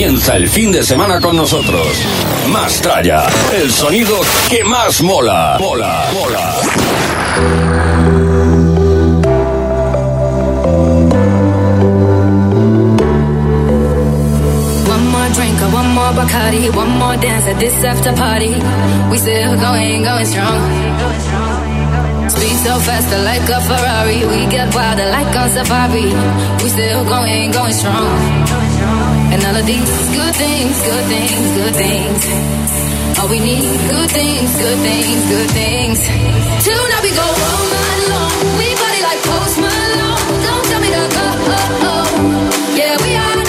Comienza el fin de semana con nosotros. Mastraya, el sonido que más mola. Mola, mola. One more Bacardi, one more dance at this after party. We still going, going strong. Speed so faster like a Ferrari. We get wilder like on safari. We still going, going strong. And all of these good things, good things, good things. All we need, good things, good things, good things. Tonight we go all night long. We party like Post Malone. Don't tell me to go. Oh, oh. Yeah, we are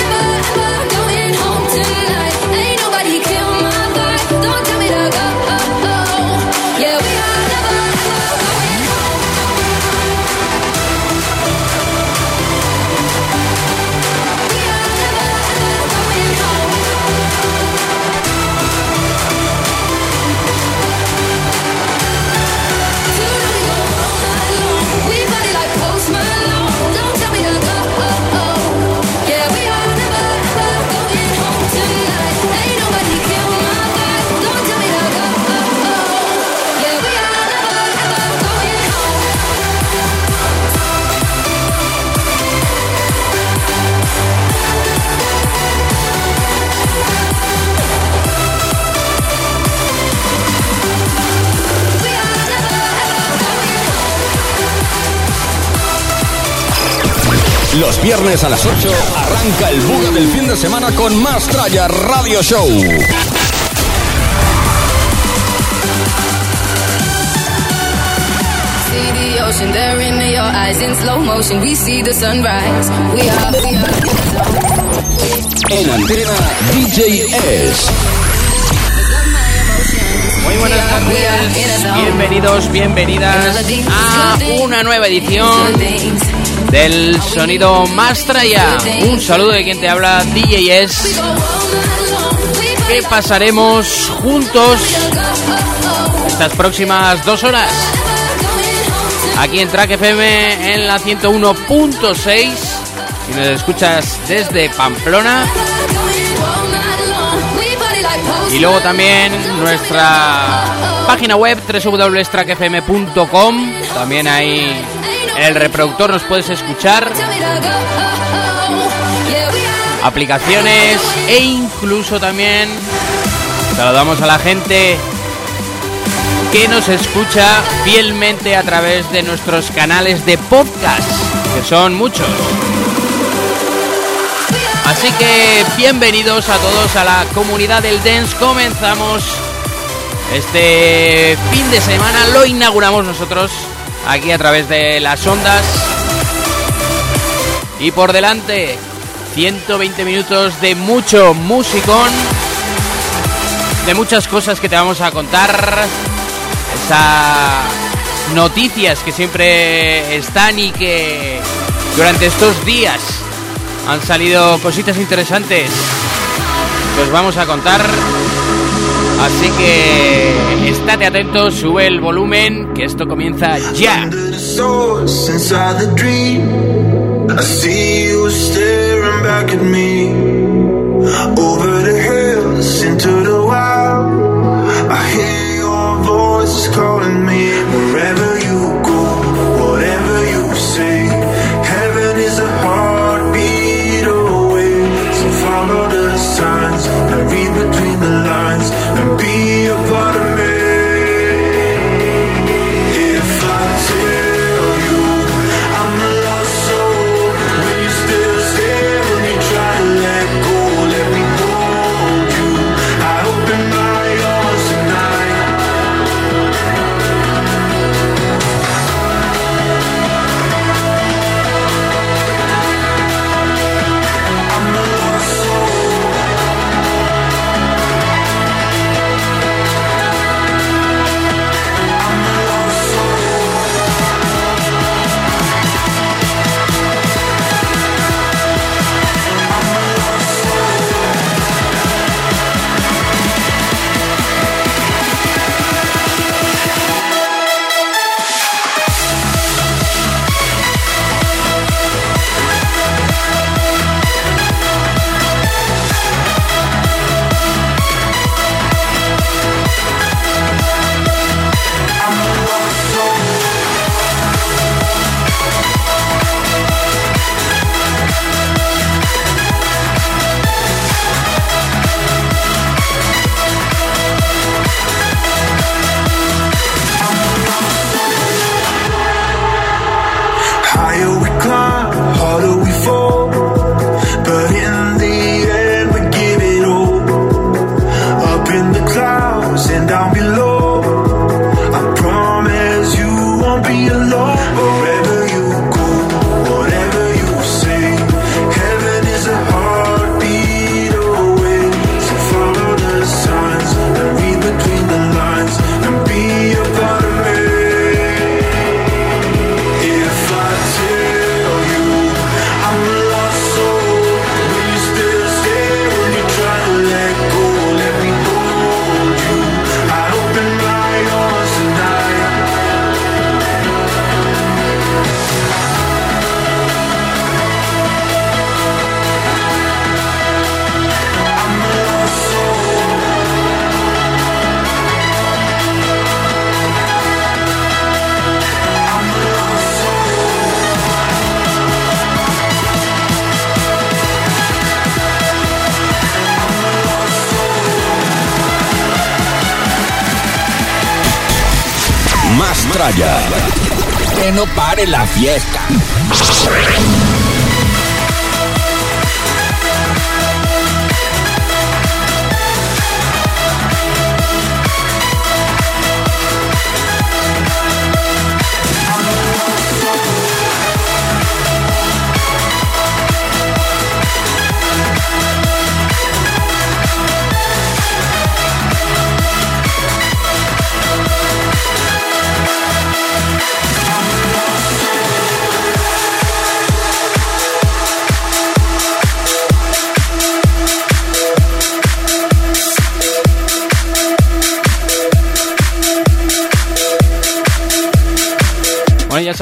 Los viernes a las 8 arranca el buga del fin de semana con Mastraya Radio Show. See the ocean in your eyes in slow motion. We see the sunrise. We are, we are. En antena DJ S. Muy buenas tardes, bienvenidos, bienvenidas a una nueva edición del Sonido Mastraya. Un saludo de quien te habla, DJ S, que pasaremos juntos estas próximas dos horas aquí en Track FM en la 101.6. Si nos escuchas desde Pamplona, y luego también nuestra página web www.trackfm.com. También ahí en el reproductor nos puedes escuchar. Aplicaciones e incluso también saludamos a la gente que nos escucha fielmente a través de nuestros canales de podcast, que son muchos. Así que bienvenidos a todos a la comunidad del dance. Comenzamos este fin de semana, lo inauguramos nosotros aquí a través de las ondas. Y por delante, 120 minutos de mucho musicón, de muchas cosas que te vamos a contar, esas noticias que siempre están y que durante estos días han salido cositas interesantes que os vamos a contar. Así que estate atento, sube el volumen, que esto comienza ya. Under the Be. Que no pare la fiesta.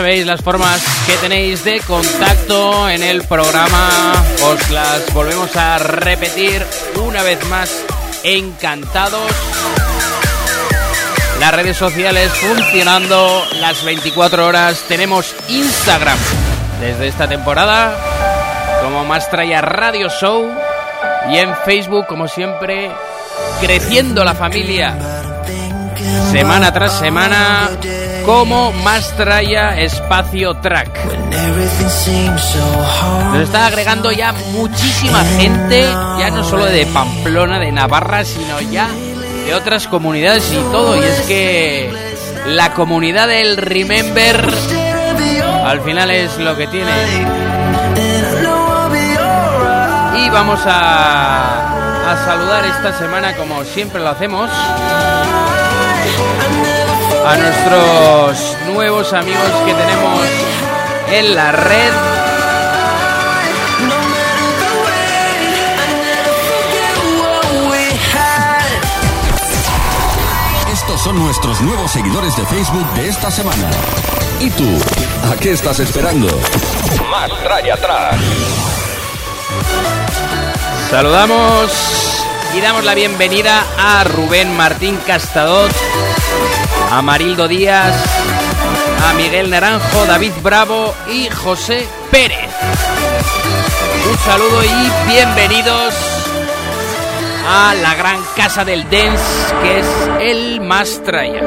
Sabéis las formas que tenéis de contacto en el programa. Os las volvemos a repetir una vez más. Encantados. Las redes sociales funcionando las 24 horas. Tenemos Instagram desde esta temporada como Mastraya Radio Show. Y en Facebook, como siempre, creciendo la familia semana tras semana como Mastraya Espacio Track. Nos está agregando ya muchísima gente, ya no solo de Pamplona, de Navarra, sino ya de otras comunidades y todo. Y es que la comunidad del Remember al final es lo que tiene. Y vamos a, a saludar esta semana como siempre lo hacemos a nuestros nuevos amigos que tenemos en la red. Estos son nuestros nuevos seguidores de Facebook de esta semana. ¿Y tú? ¿A qué estás esperando? Más trae atrás. Saludamos y damos la bienvenida a Rubén Martín Castadot a Marildo Díaz, a Miguel Naranjo, David Bravo y José Pérez. Un saludo y bienvenidos a la gran casa del dance que es el Mastraya.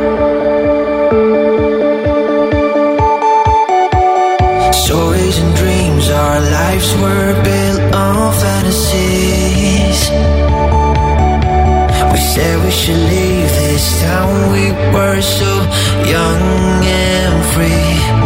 Stories and dreams, our lives were built on fantasies. Said we should leave this town, we were so young and free.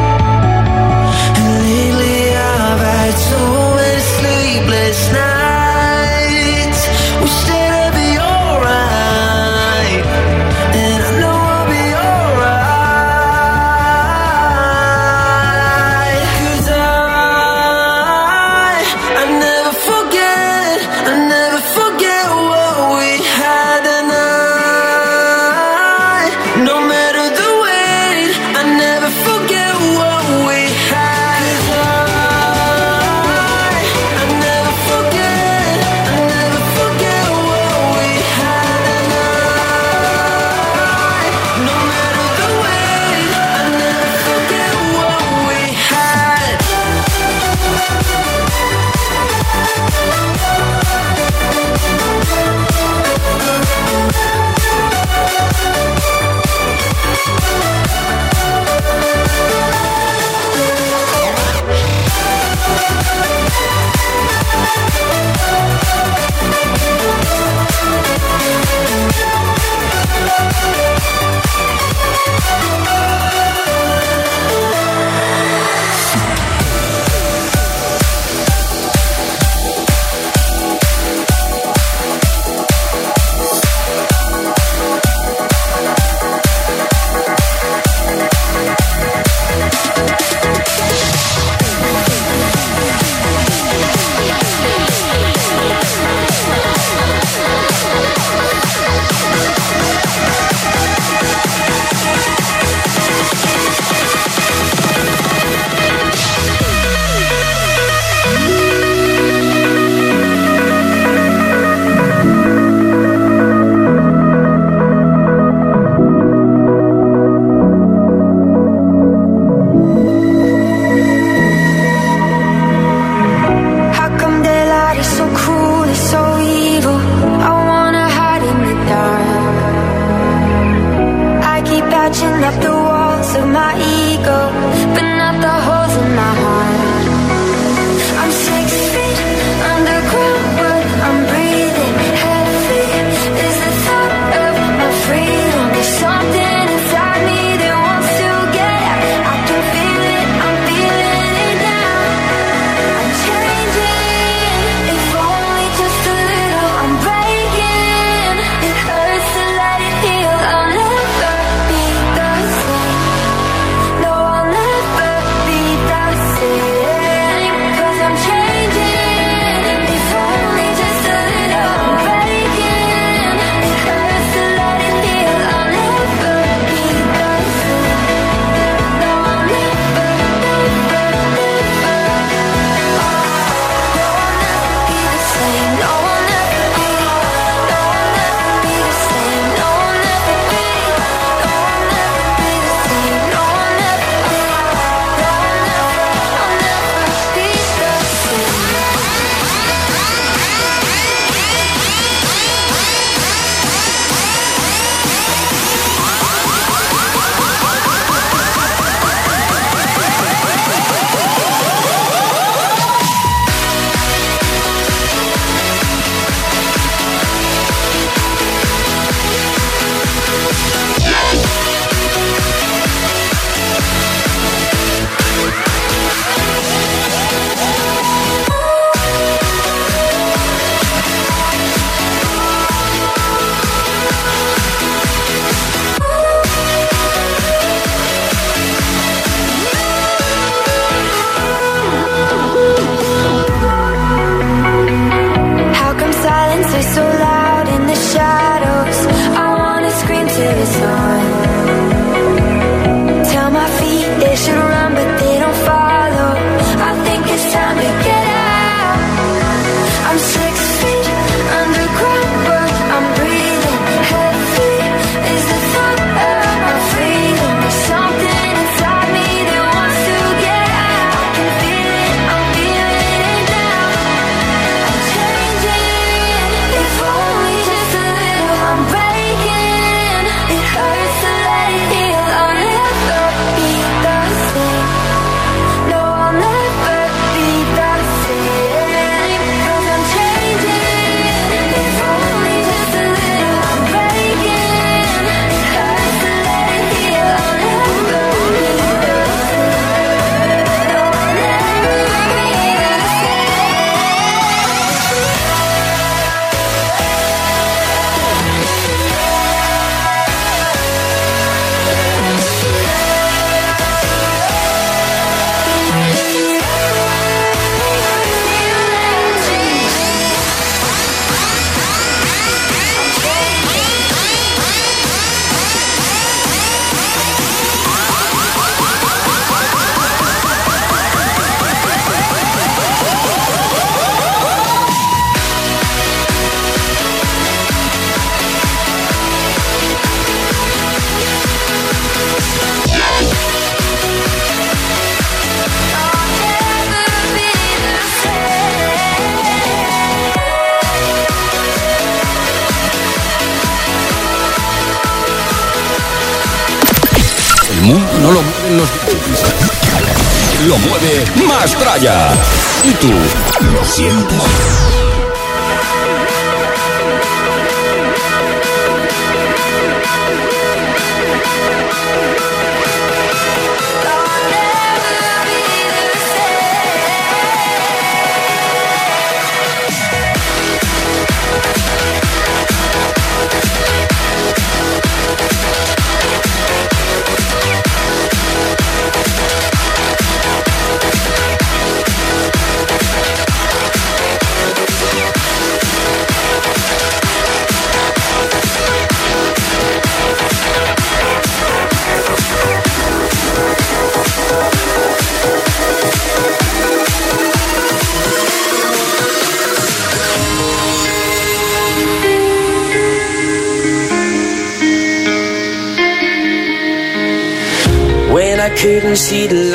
see the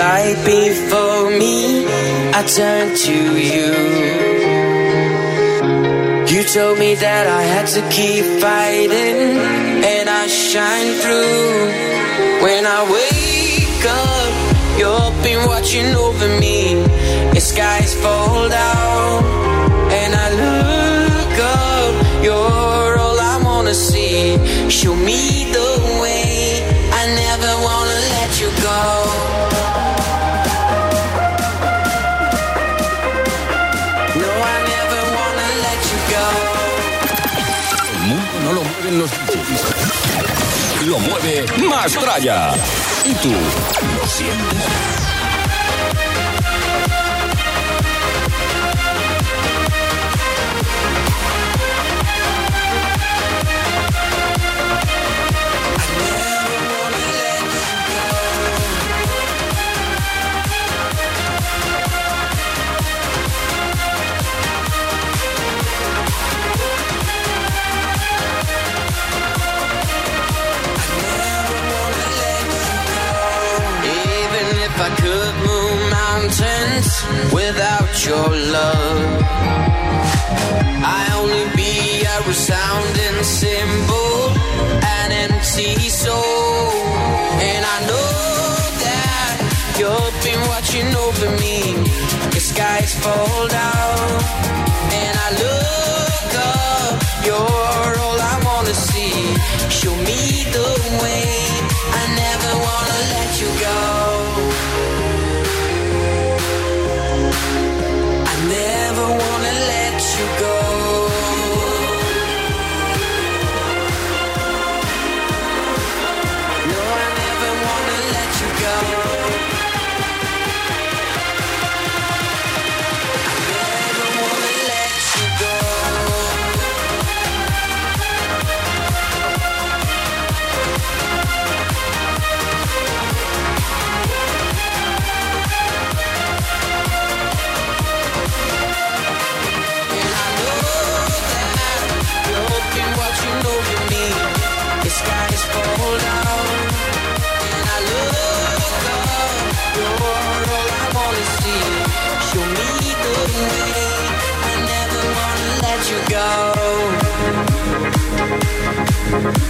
¿Y tú? without your love. I only be a resounding symbol, an empty soul. And I know that you've been watching over me. The skies fall down.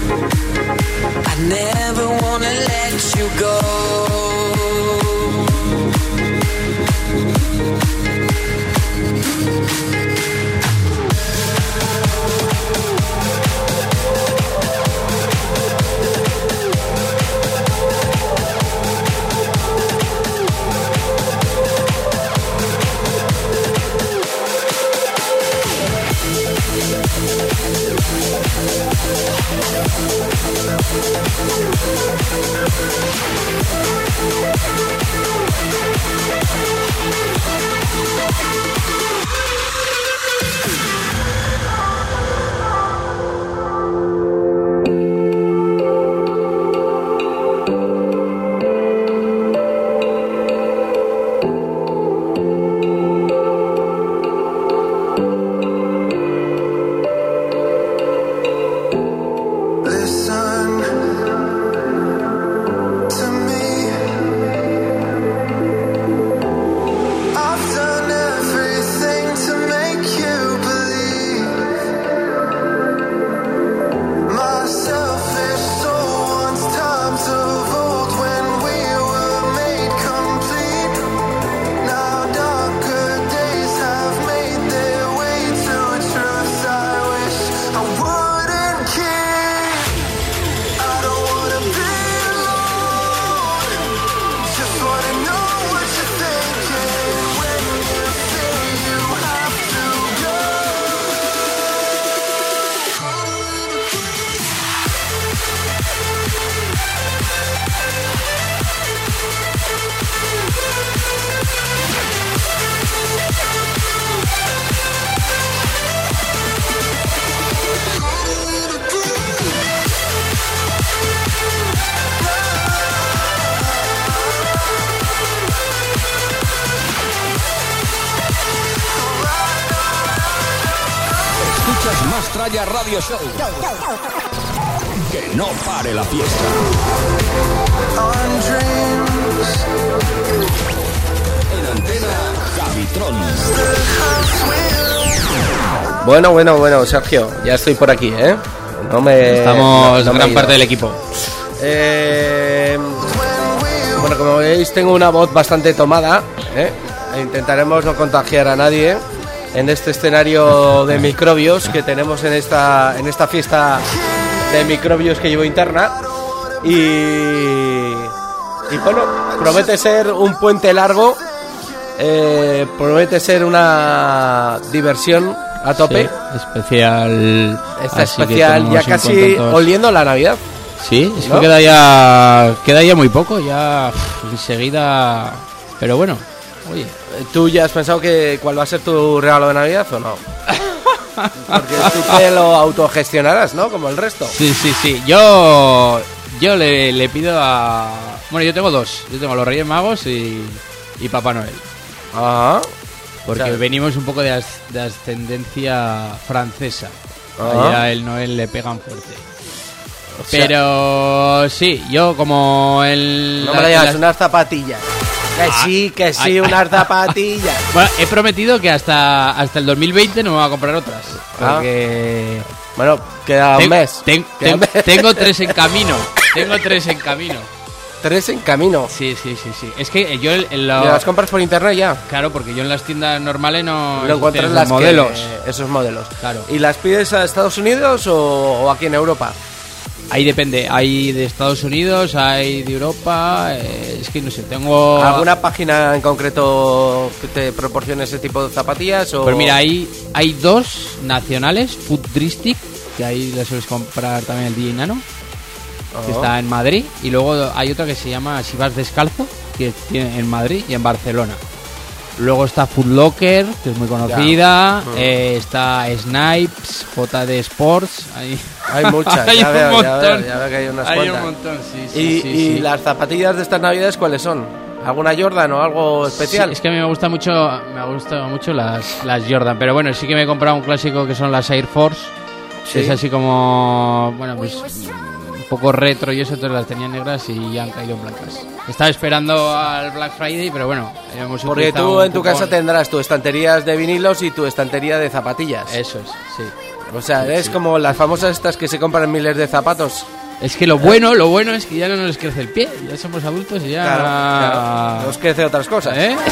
I never wanna let you go. フフフフ。Bueno, bueno, bueno, Sergio, ya estoy por aquí, ¿eh? No me. Estamos no gran parte del equipo. Eh, bueno, como veis, tengo una voz bastante tomada. ¿eh? E Intentaremos no contagiar a nadie en este escenario de microbios que tenemos en esta, en esta fiesta de microbios que llevo interna. Y, y bueno, promete ser un puente largo. eh, promete ser una diversión a tope. Sí, especial. Que especial ya casi oliendo la Navidad. Sí, es ¿no? que queda ya, queda ya muy poco, ya pff, enseguida. Pero bueno, oye, ¿Tú ya has pensado que cuál va a ser tu regalo de Navidad o no? Porque tú te lo autogestionarás, ¿no? Como el resto. sí, sí, sí. Yo, yo le, le pido a. Bueno, yo tengo dos. Yo tengo los Reyes Magos y, y Papá Noel. Ajá. Porque venimos un poco de, as- de ascendencia francesa. Ajá. Allá el Noel le pegan fuerte. O sea, Pero sí, yo como el. no me digas, las- unas zapatillas. Que Ah, sí, que sí, ay, ay. unas zapatillas. Bueno, he prometido que hasta, hasta el 2020 no me voy a comprar otras. Ah. Porque. Bueno, queda un Ten- mes. ten- Queda un ten- mes. tengo tres en camino. Tengo tres en camino. Tres en camino. Sí, sí, sí, sí. Es que yo en ¿Y lo- las compras por internet ya? Claro, porque yo en las tiendas normales no las que- modelos. esos modelos. Claro. ¿Y las pides a Estados Unidos o, o aquí en Europa? Ahí depende. Hay de Estados Unidos, hay de Europa. eh, es que no sé, tengo. ¿Alguna página en concreto que te proporcione ese tipo de zapatillas? O... Pues mira, hay, hay dos nacionales, Futristic, que ahí le sueles comprar también el DJ Nano, que está en Madrid. Y luego hay otra que se llama Si vas descalzo, que tiene en Madrid y en Barcelona. Luego está Foot Locker, que es muy conocida. Mm. eh, está Snipes, JD Sports. Hay, Hay muchas, hay ya un veo, ya montón. veo, ya veo que hay unas Hay cuantas. un montón, sí, sí, ¿Y, sí, y las zapatillas de estas navidades cuáles son? ¿Alguna Jordan o algo especial? Sí, es que a mí me gusta mucho, me gustan mucho las, las Jordan, pero bueno, sí que me he comprado un clásico que son las Air Force. Sí. que Es así como, bueno, pues poco retro y eso, entonces las tenía negras y ya han caído en blancas. Estaba esperando al Black Friday, pero bueno, hemos Porque tú en tu casa tendrás tu estanterías de vinilos y tu estantería de zapatillas. Eso es, sí. o sea, es como las famosas estas que se compran miles de zapatos. Es que lo bueno, lo bueno es que ya no nos crece el pie, ya somos adultos y ya... Claro, claro. Nos crece otras cosas. ¿Eh?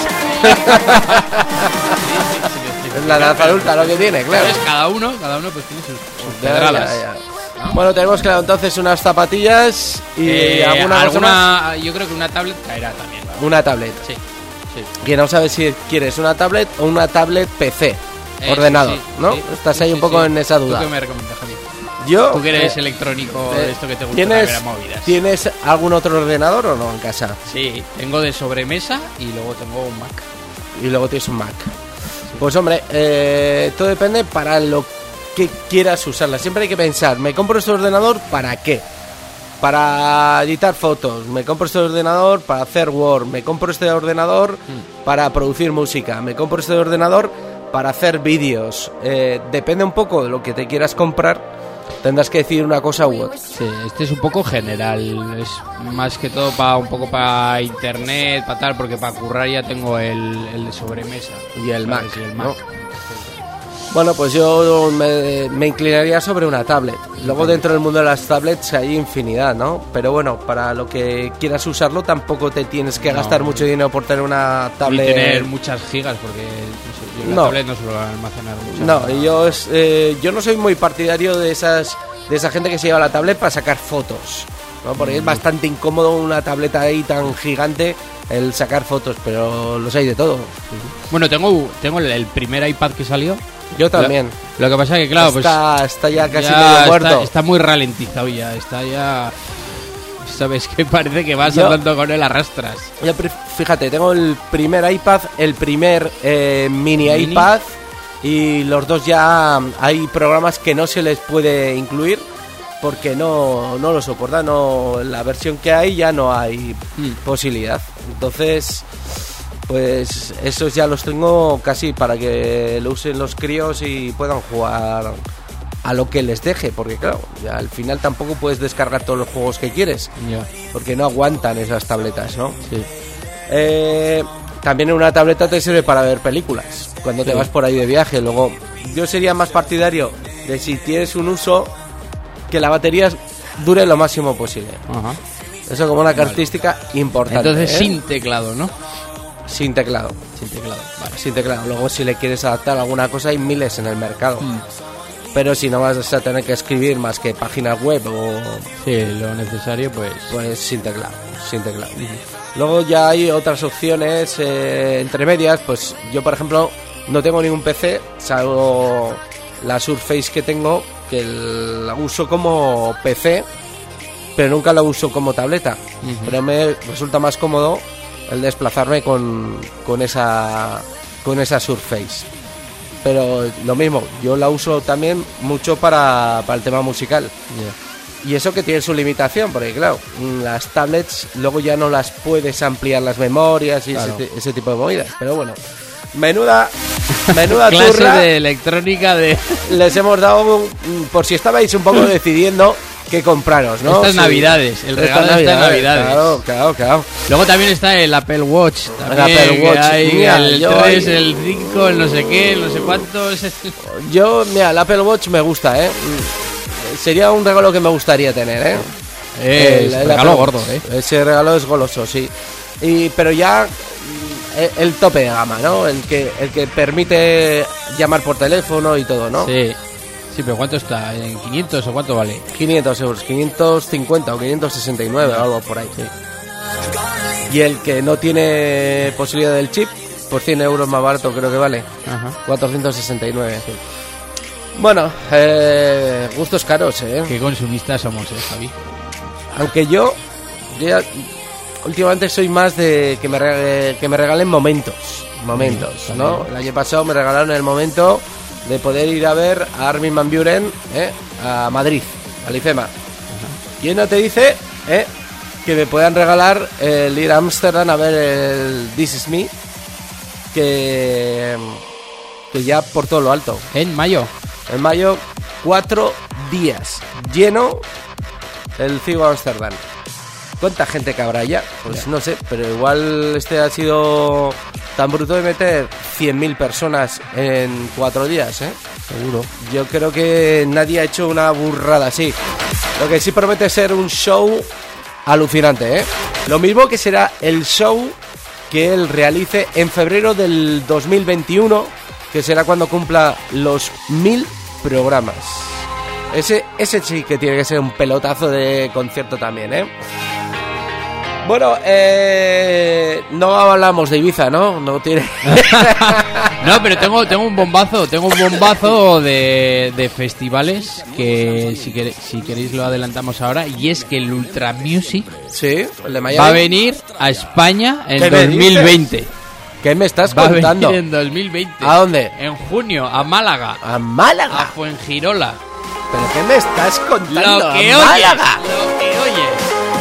Es la edad adulta lo que tiene, claro. ¿Sabes? Cada uno, cada uno pues tiene sus, sus ya, ya. Bueno, tenemos claro entonces unas zapatillas y Eh, alguna, más? yo creo que una tablet caerá también. ¿no? una tablet. Sí, sí. Que no sabes si quieres una tablet o una tablet PC. Eh, ordenado, sí, sí, ¿no? Estás ahí un poco en esa duda. ¿Tú qué me recomiendas, Javier? Yo, Tú que eres eh, electrónico eh, de esto que te gusta ¿tienes, movidas. ¿Tienes algún otro ordenador o no en casa? Sí, tengo de sobremesa y luego tengo un Mac. Y luego tienes un Mac. Pues hombre, eh, todo depende para lo que quieras usarla. Siempre hay que pensar, ¿me compro este ordenador para qué? Para editar fotos, me compro este ordenador para hacer Word, me compro este ordenador Hmm. para producir música, me compro este ordenador para hacer vídeos. Eh, depende un poco de lo que te quieras comprar, tendrás que decir una cosa u otra. Sí, este es un poco general, es más que todo para un poco para internet, para tal, porque para currar ya tengo el, el de sobremesa. Y el ¿sabes? Mac, Y el ¿no? Bueno, pues yo me, me inclinaría sobre una tablet. Luego dentro del mundo de las tablets hay infinidad, ¿no? Pero bueno, para lo que quieras usarlo tampoco te tienes que No. gastar mucho dinero por tener una Y tablet. tener muchas gigas, porque la No. tablet no suelo almacenar muchas. No, y yo, es- eh, yo no soy muy partidario de esas de esa gente que se lleva la tablet para sacar fotos. ¿no? Porque Mm. es bastante incómodo una tableta ahí tan gigante el sacar fotos, pero los hay de todo. Bueno, tengo, tengo el primer iPad que salió. Yo también. Lo, lo que pasa es que, claro, pues. está, está ya casi ya medio muerto. Está, muy ralentizado ya, está ya... Sabes que parece que vas Yo- andando con él arrastras. Yo fíjate, tengo el primer iPad, el primer eh, mini, Mini. iPad y los dos ya hay programas que no se les puede incluir porque no, no lo soportan, no, la versión que hay ya no hay Mm. posibilidad. Entonces, pues esos ya los tengo casi para que lo usen los críos y puedan jugar a lo que les deje, porque claro, ya al final tampoco puedes descargar todos los juegos que quieres, porque no aguantan esas tabletas, ¿no? Sí. Eh, también una tableta te sirve para ver películas, cuando te vas por ahí de viaje. Luego, yo sería más partidario de si tienes un uso, que la batería dure lo máximo posible. Ajá. Eso como una característica importante. Entonces ¿eh? sin teclado, ¿no? Sin teclado. Sin teclado. Vale. Sin teclado. Luego, si le quieres adaptar alguna cosa, hay miles en el mercado. Mm. Pero si no vas a tener que escribir más que páginas web o Sí, lo necesario, pues. pues sin teclado, sin teclado. Luego ya hay otras opciones eh, entre medias, pues yo por ejemplo no tengo ningún PC, salvo la Surface que tengo, que la uso como PC, pero nunca la uso como tableta. Pero me resulta más cómodo el desplazarme con, con esa con esa Surface. Pero lo mismo, yo la uso también mucho para, para el tema musical. Y eso que tiene su limitación, porque claro, las tablets luego ya no las puedes ampliar las memorias y Claro. ese, ese tipo de movidas. Pero bueno, menuda, menuda Clase turra de electrónica de. les hemos dado mm, por si estabais un poco decidiendo qué compraros, ¿no? Estas Sí. navidades, el Estas regalo está en navidades. Claro, claro, claro. Luego también está el Apple Watch. También, Apple que Watch. hay Mira, el yo 3, ahí- el 5, el no sé qué, el no sé cuántos. Yo, mira, el Apple Watch me gusta, ¿eh? Sería un regalo que me gustaría tener, ¿eh? Es El- el regalo Apple gordo. ¿eh? Ese regalo es goloso, sí. Y, pero ya mm, el, el tope de gama, ¿no? El que, el que permite llamar por teléfono y todo, ¿no? Sí. Sí, pero ¿cuánto está? ¿En 500 o cuánto vale? 500 euros, 550 o 569 o algo por ahí. Y el que no tiene posibilidad del chip, por 100 euros más barato creo que vale. Ajá. 469. Bueno, eh, gustos caros, ¿eh? Qué consumistas somos, ¿eh, Javi? Aunque yo, yo ya- últimamente soy más de que me, regale- que me regalen momentos. Momentos, ¿no? El año pasado me regalaron el momento de poder ir a ver a Armin Van Buren ¿eh? a Madrid, al IFEMA. Y no te dice ¿eh? que me puedan regalar el ir a Ámsterdam a ver el This Is Me, que, que ya por todo lo alto. En mayo. En mayo, cuatro días. Lleno el Cigo Amsterdam. ¿Cuánta gente cabrá ya? Pues no sé, pero igual este ha sido tan bruto de meter 100.000 personas en cuatro días, ¿eh? Seguro. Yo creo que nadie ha hecho una burrada así. Lo que sí promete ser un show alucinante, ¿eh? Lo mismo que será el show que él realice en febrero del 2021, que será cuando cumpla los mil programas. Ese, ese sí que tiene que ser un pelotazo de concierto también, ¿eh? Bueno, eh, no hablamos de Ibiza, ¿no? No tiene... No, pero tengo, tengo un bombazo, tengo un bombazo de, de festivales que si, si queréis lo adelantamos ahora y es que el Ultra Music sí, el de Miami. va a venir a España en ¿Qué me 2020. ¿Qué me estás Va a contando? venir en 2020. ¿A dónde? En junio, a Málaga, A a Málaga. Fuengirola. ¿Pero qué me estás contando? Lo que ¡A Málaga! lo que oyes.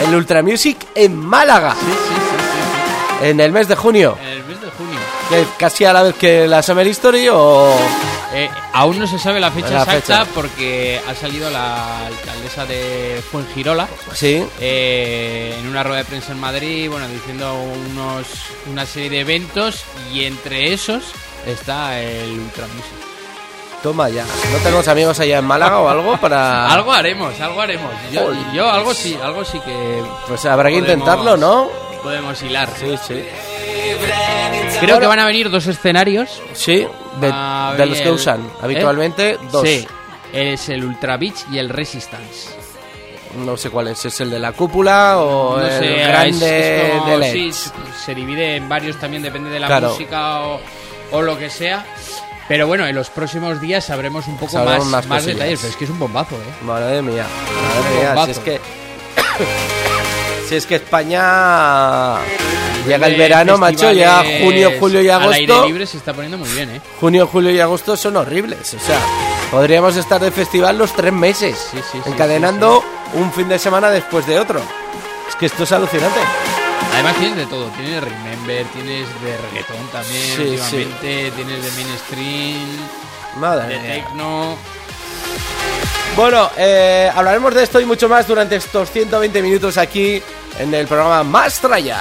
El Ultra Music en Málaga. Sí, sí, sí, En el mes de junio. En el mes de junio. ¿Qué, ¿Casi a la vez que la Summer History o...? Eh, aún no se sabe la fecha La exacta fecha. porque ha salido la alcaldesa de Fuengirola Sí. eh, en una rueda de prensa en Madrid, bueno, diciendo unos, una serie de eventos y entre esos está el Ultra Music. Toma ya. ¿No tenemos amigos allá en Málaga o algo para...? Algo haremos, algo haremos. Yo, yo algo sí, algo sí que Pues habrá que Podemos- intentarlo, ¿no? podemos hilar. Sí, sí. Creo que van a venir dos escenarios. Sí, de, los que usan habitualmente, ¿Eh? dos. Sí, es el Ultra Beach y el Resistance. No sé cuál es. ¿Es el de la cúpula o No el sé, grande es- es como- de LED? sí, se divide en varios también, depende de la Claro. música o, o lo que sea. Pero bueno, en los próximos días sabremos un poco Sabremos más, más más detalles. Pero es que es un bombazo, ¿eh? Madre mía. Madre mía. Si es que... si es que España... Llega el verano, macho, ya junio, julio y Al aire agosto. libre se está poniendo muy bien, ¿eh? Junio, julio y agosto son horribles. O sea, podríamos estar de festival los tres meses, Sí, sí, sí, encadenando un fin de semana después de otro. Es que esto es alucinante. Además tienes de todo, tienes de Remember, tienes de reggaetón también Sí, últimamente, tienes de mainstream, Madre de mía. techno. Bueno, eh, hablaremos de esto y mucho más durante estos 120 minutos aquí en el programa Más Traya.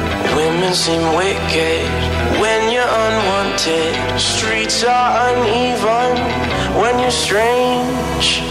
Women seem wicked when you're unwanted. Streets are uneven when you're strange.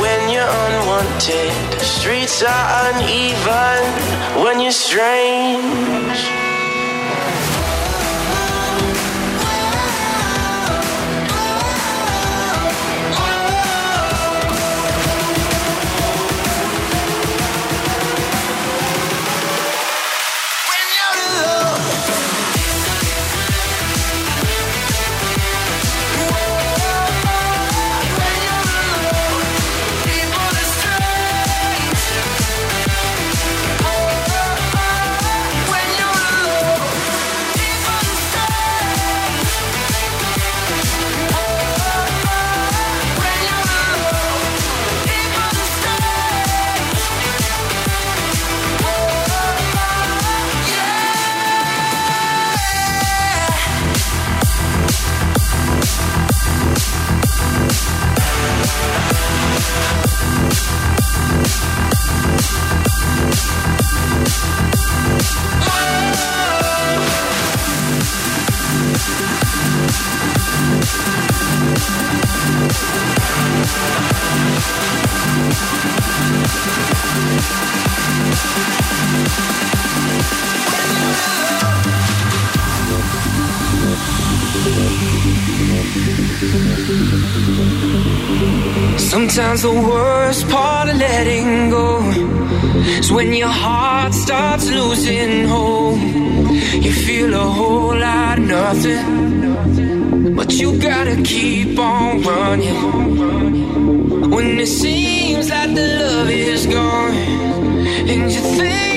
when you're unwanted. Streets are uneven when you're strange. Sometimes the worst part of letting go is when your heart starts losing hope. You feel a whole lot of nothing, but you gotta keep on running. When it seems like the love is gone love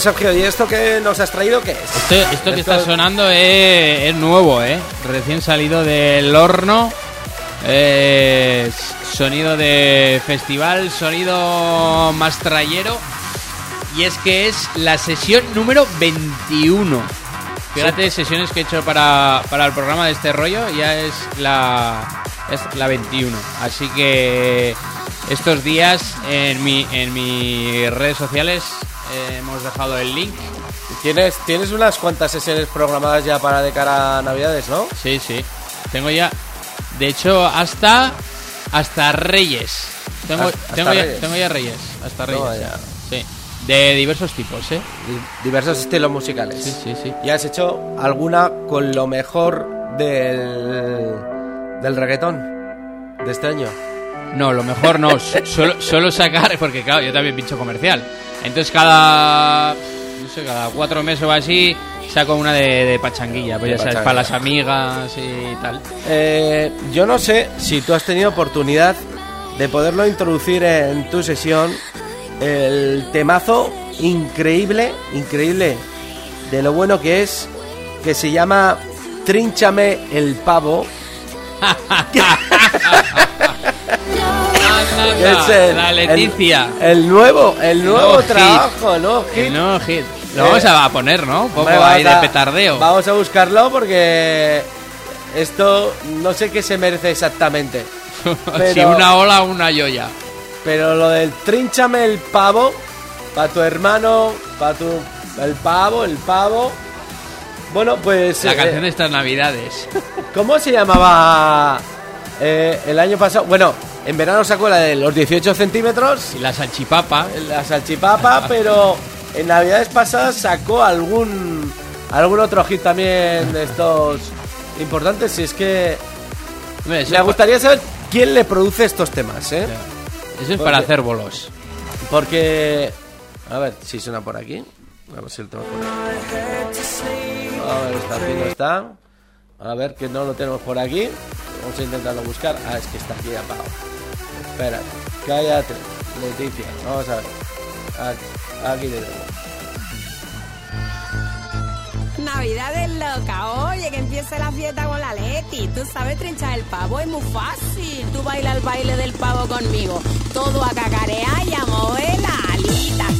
Sergio, ¿y esto que nos has traído qué es? Esto, esto que está sonando es, es nuevo, ¿eh? Recién salido del horno. Eh, sonido de festival, sonido mastrayero. Y es que es la sesión número 21. Fíjate, sesiones que he hecho para, para el programa de este rollo, ya es la, es la 21. Así que estos días en, mi, en mis redes sociales eh, hemos dejado el link. ¿Tienes, tienes unas cuantas sesiones programadas ya para de cara a Navidades, ¿no? Sí, sí. Tengo ya. De hecho, hasta. Hasta Reyes. Tengo, Hasta tengo, ya, Reyes. tengo ya Reyes. Hasta Reyes. Ya. Sí. De diversos tipos, ¿eh? Di- Diversos estilos musicales. Sí, sí, sí. ¿Y has hecho alguna con lo mejor del, del reggaetón de este año? No, lo mejor no. Suelo sacar. Porque, claro, yo también pincho comercial. Entonces, cada. No sé, cada cuatro meses o así. Saco una de, de pachanguilla. Pues De ya sabes, pachanguilla. para las amigas y tal. Eh, yo no sé si tú has tenido oportunidad de poderlo introducir en tu sesión. El temazo increíble, increíble de lo bueno que es, que se llama Trínchame el pavo. es el- la Leticia. El, el nuevo, el nuevo trabajo, nuevo hit. El nuevo hit. Lo vamos Eh, a poner, ¿no? Un poco ahí vamos de petardeo. Vamos a buscarlo porque esto no sé qué se merece exactamente. Si una ola o una yoya. Pero lo del trínchame el pavo, para tu hermano, para tu. El pavo, el pavo. Bueno, pues. La eh, canción de estas navidades. ¿Cómo se llamaba eh, el año pasado? Bueno, en verano sacó la de los 18 centímetros, Y la salchipapa. la salchipapa, pero en navidades pasadas sacó algún. algún otro hit también de estos importantes. Si es que. Hombre, Me gustaría saber quién le produce estos temas, ¿eh? Eso es Porque- para hacer bolos. Porque. A ver si suena por aquí. A ver si lo tengo por aquí. A ver, está aquí, no está. A ver, que no lo tenemos por aquí. Vamos a intentarlo buscar. Ah, es que está aquí apagado. Espérate, cállate, Leticia. Vamos a ver. Aquí, aquí te tengo. Navidad es loca, oye, que empiece la fiesta con la Leti. Tú sabes trinchar el pavo, es muy fácil. Tú baila el baile del pavo conmigo. Todo a cacarear y a mover las alitas.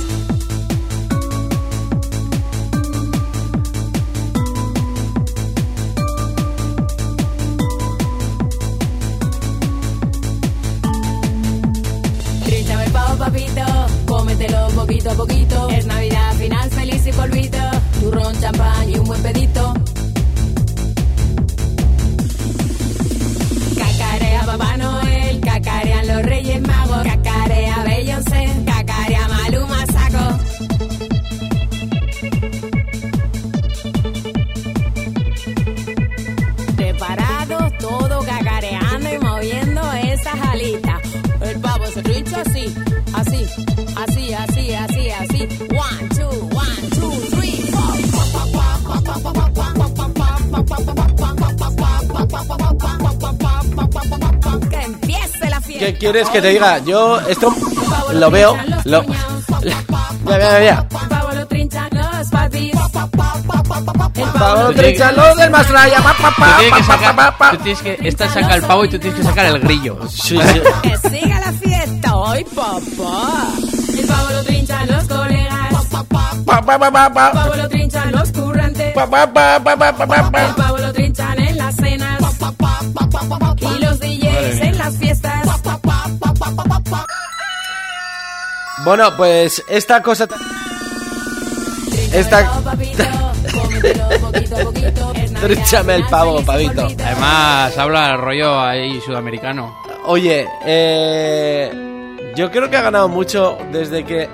Papito, cómetelo poquito a poquito. Es Navidad, final feliz y polvito. Turrón, champán y un buen pedito. Cacarea Papá Noel, cacarean los Reyes Magos, cacarea Beyoncé, cacarea Maluma Saco. Preparados, todo cacareando y moviendo esas alitas. El pavo se trincha así, así, así, así, así. One, two, one, two, three, four. Que empiece la fiesta. ¿Qué quieres que te diga? Yo esto lo veo. Lo... Ya, ya, ya. Pavo trinchalo del Mastraya. Pa, pa, pa, tienes que sacar. Tú tienes que. Esta saca el pavo y tú tienes que sacar el grillo. Sí, sí. Que siga la fiesta hoy, papá. Pavo lo trinchan los colegas. Pa, pa, pa, pa, El pa. pavo lo trinchan los currantes. Pa, pa, pa, pa, pa, pa, pa, El pa. pavo lo trinchan en las cenas. Y los DJs en las fiestas. Bueno, pues esta cosa. Esta. Trinchame el pavo, pavito. Además, habla el rollo ahí sudamericano. Oye, eh, yo creo que ha ganado mucho desde que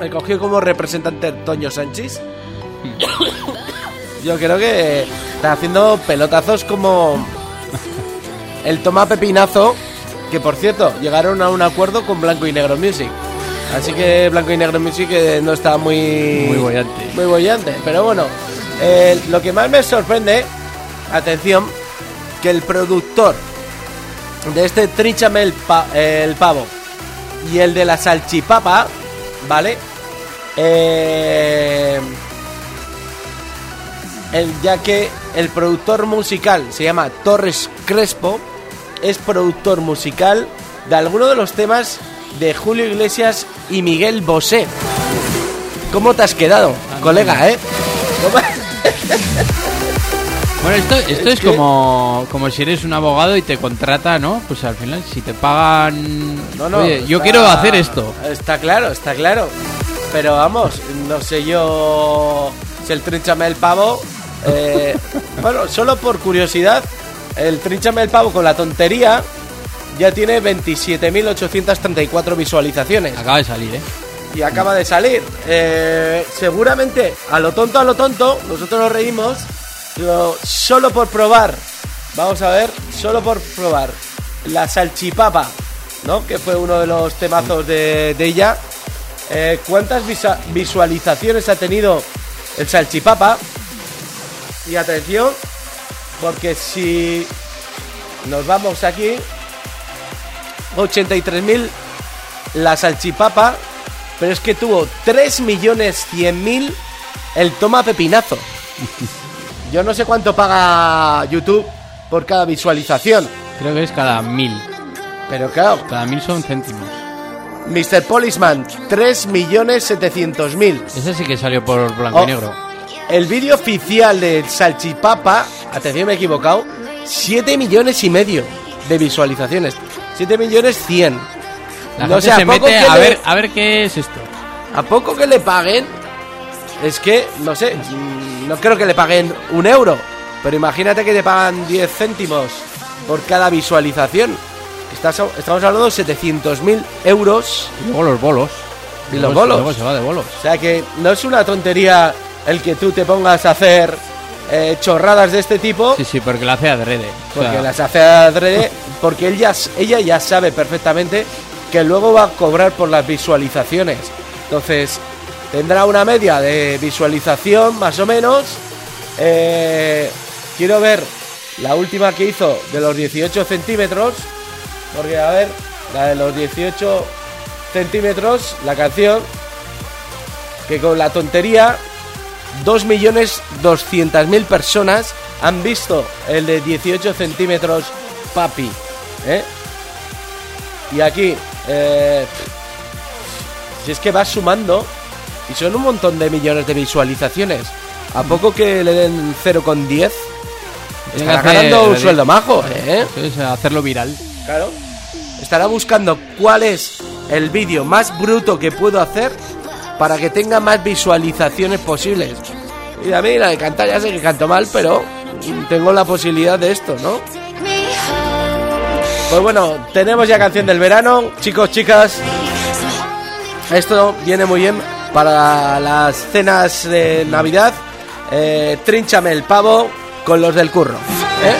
me cogió como representante Toño Sánchez. Yo creo que está haciendo pelotazos como el toma pepinazo, que por cierto llegaron a un acuerdo con Blanco y Negro Music. Así que Blanco y Negro Music eh, no está muy Muy bollante. muy bollante. Pero bueno, eh, lo que más me sorprende, atención, que el productor de este Trinchame el, pa- el pavo y el de la salchipapa, ¿vale? Eh, el, ya que el productor musical se llama Torres Crespo, es productor musical de algunos de los temas de Julio Iglesias y Miguel Bosé. ¿Cómo te has quedado, colega, eh? ¿Cómo- Bueno, esto, esto es como, como si eres un abogado y te contrata, ¿no? Pues al final, si te pagan... No, no, Oye, yo quiero hacer esto. Está claro, está claro. Pero vamos, no sé yo si el trinchame el pavo. eh, bueno, solo por curiosidad, el trinchame el pavo con la tontería ya tiene 27.834 visualizaciones Acaba de salir, ¿eh? y acaba de salir. Eh, seguramente, a lo tonto, a lo tonto, nosotros nos reímos, pero solo por probar, vamos a ver, solo por probar la salchipapa, ¿no? Que fue uno de los temazos de, ella. Eh, ¿Cuántas visualizaciones ha tenido el salchipapa? Y atención, porque si nos vamos aquí, 83.000 la salchipapa, pero es que tuvo 3.100.000 el toma pepinazo. Yo no sé cuánto paga YouTube por cada visualización, Creo que es cada mil. pero claro, Cada mil son céntimos. Mr. Policeman, 3.700.000. Ese sí que salió por blanco Oh. y negro. El vídeo oficial de Salchipapa, atención, me he equivocado, 7 millones y medio de visualizaciones. 7 millones 100. La No gente sé, ¿a se mete a le- ver, a ver qué es esto. A poco que le paguen, es que, no sé, no creo que le paguen un euro, pero imagínate que te pagan 10 céntimos por cada visualización. Estás- estamos hablando de 700.000 euros Y luego los bolos. y Luego los bolos. Luego se va de bolos. O sea que no es una tontería el que tú te pongas a hacer eh, chorradas de este tipo, Sí, sí, porque la hace adrede. O porque sea, las hace adrede, porque él ya- ella ya sabe perfectamente que luego va a cobrar por las visualizaciones. Entonces, tendrá una media de visualización más o menos. Eh, quiero ver la última que hizo de los 18 centímetros, porque a ver, la de los 18 centímetros, la canción, que con la tontería 2.200.000 personas han visto el de 18 centímetros papi. ¿eh? Y aquí, eh, si es que va sumando, y son un montón de millones de visualizaciones, ¿a poco que le den 0,10? tiene que Estará ganando un sueldo majo, ¿eh? Es hacerlo viral. Claro. Estará buscando cuál es el vídeo más bruto que puedo hacer para que tenga más visualizaciones posibles. Y a mí la de cantar ya sé que canto mal, pero tengo la posibilidad de esto, ¿no? Pues bueno, tenemos ya canción del verano, chicos, chicas. Esto viene muy bien para las cenas de Navidad. Eh, trínchame el pavo con los del curro. ¿eh?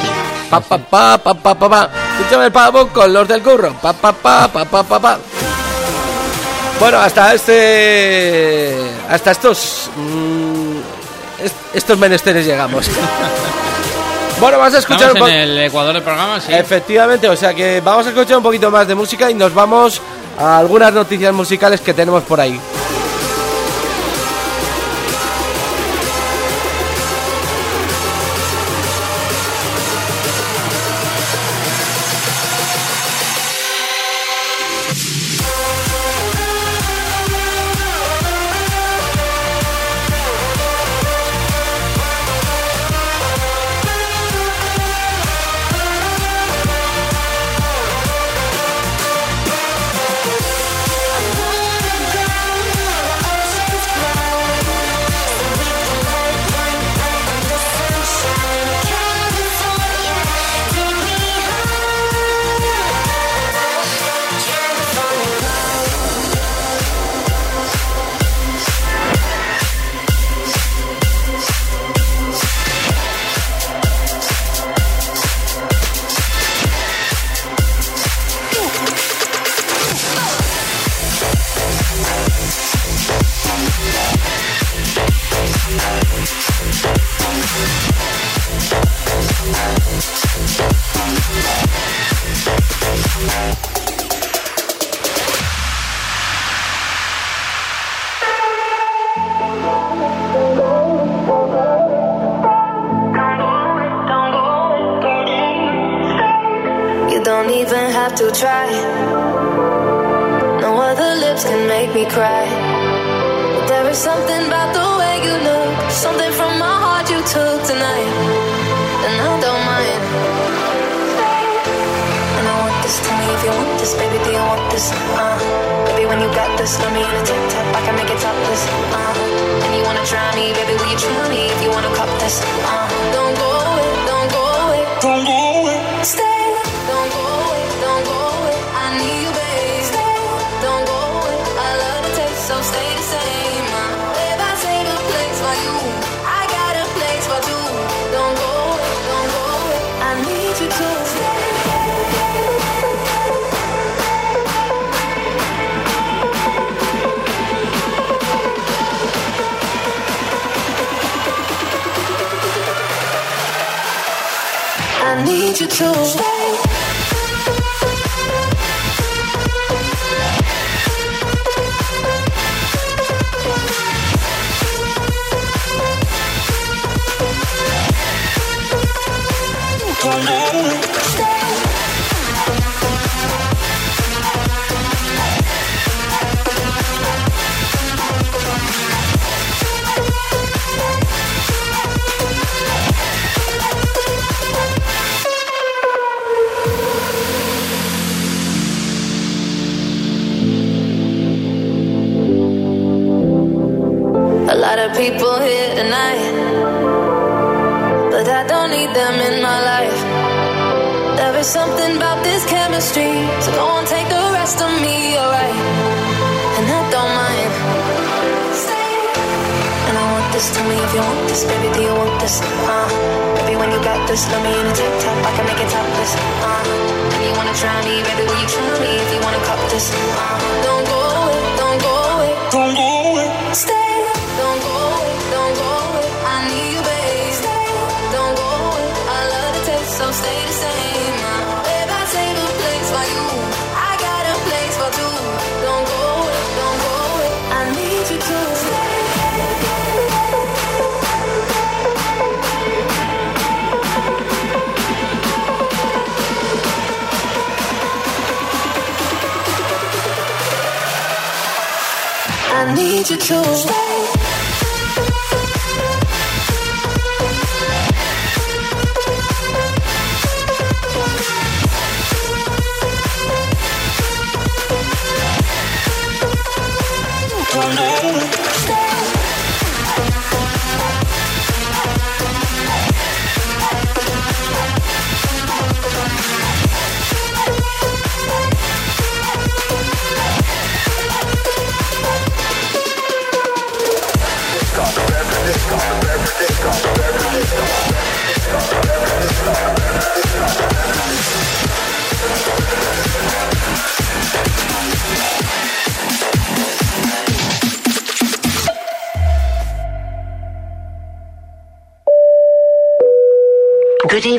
Pa, pa, pa, pa, pa, pa, pa. Trínchame el pavo con los del curro. Pa, pa, pa, pa, pa, pa, pa. Bueno, hasta este. Hasta estos. mm, est- estos menesteres llegamos. bueno, vamos a escuchar Estamos un en po- el Ecuador del programa, sí. Efectivamente, o sea que vamos a escuchar un poquito más de música y nos vamos a algunas noticias musicales que tenemos por ahí.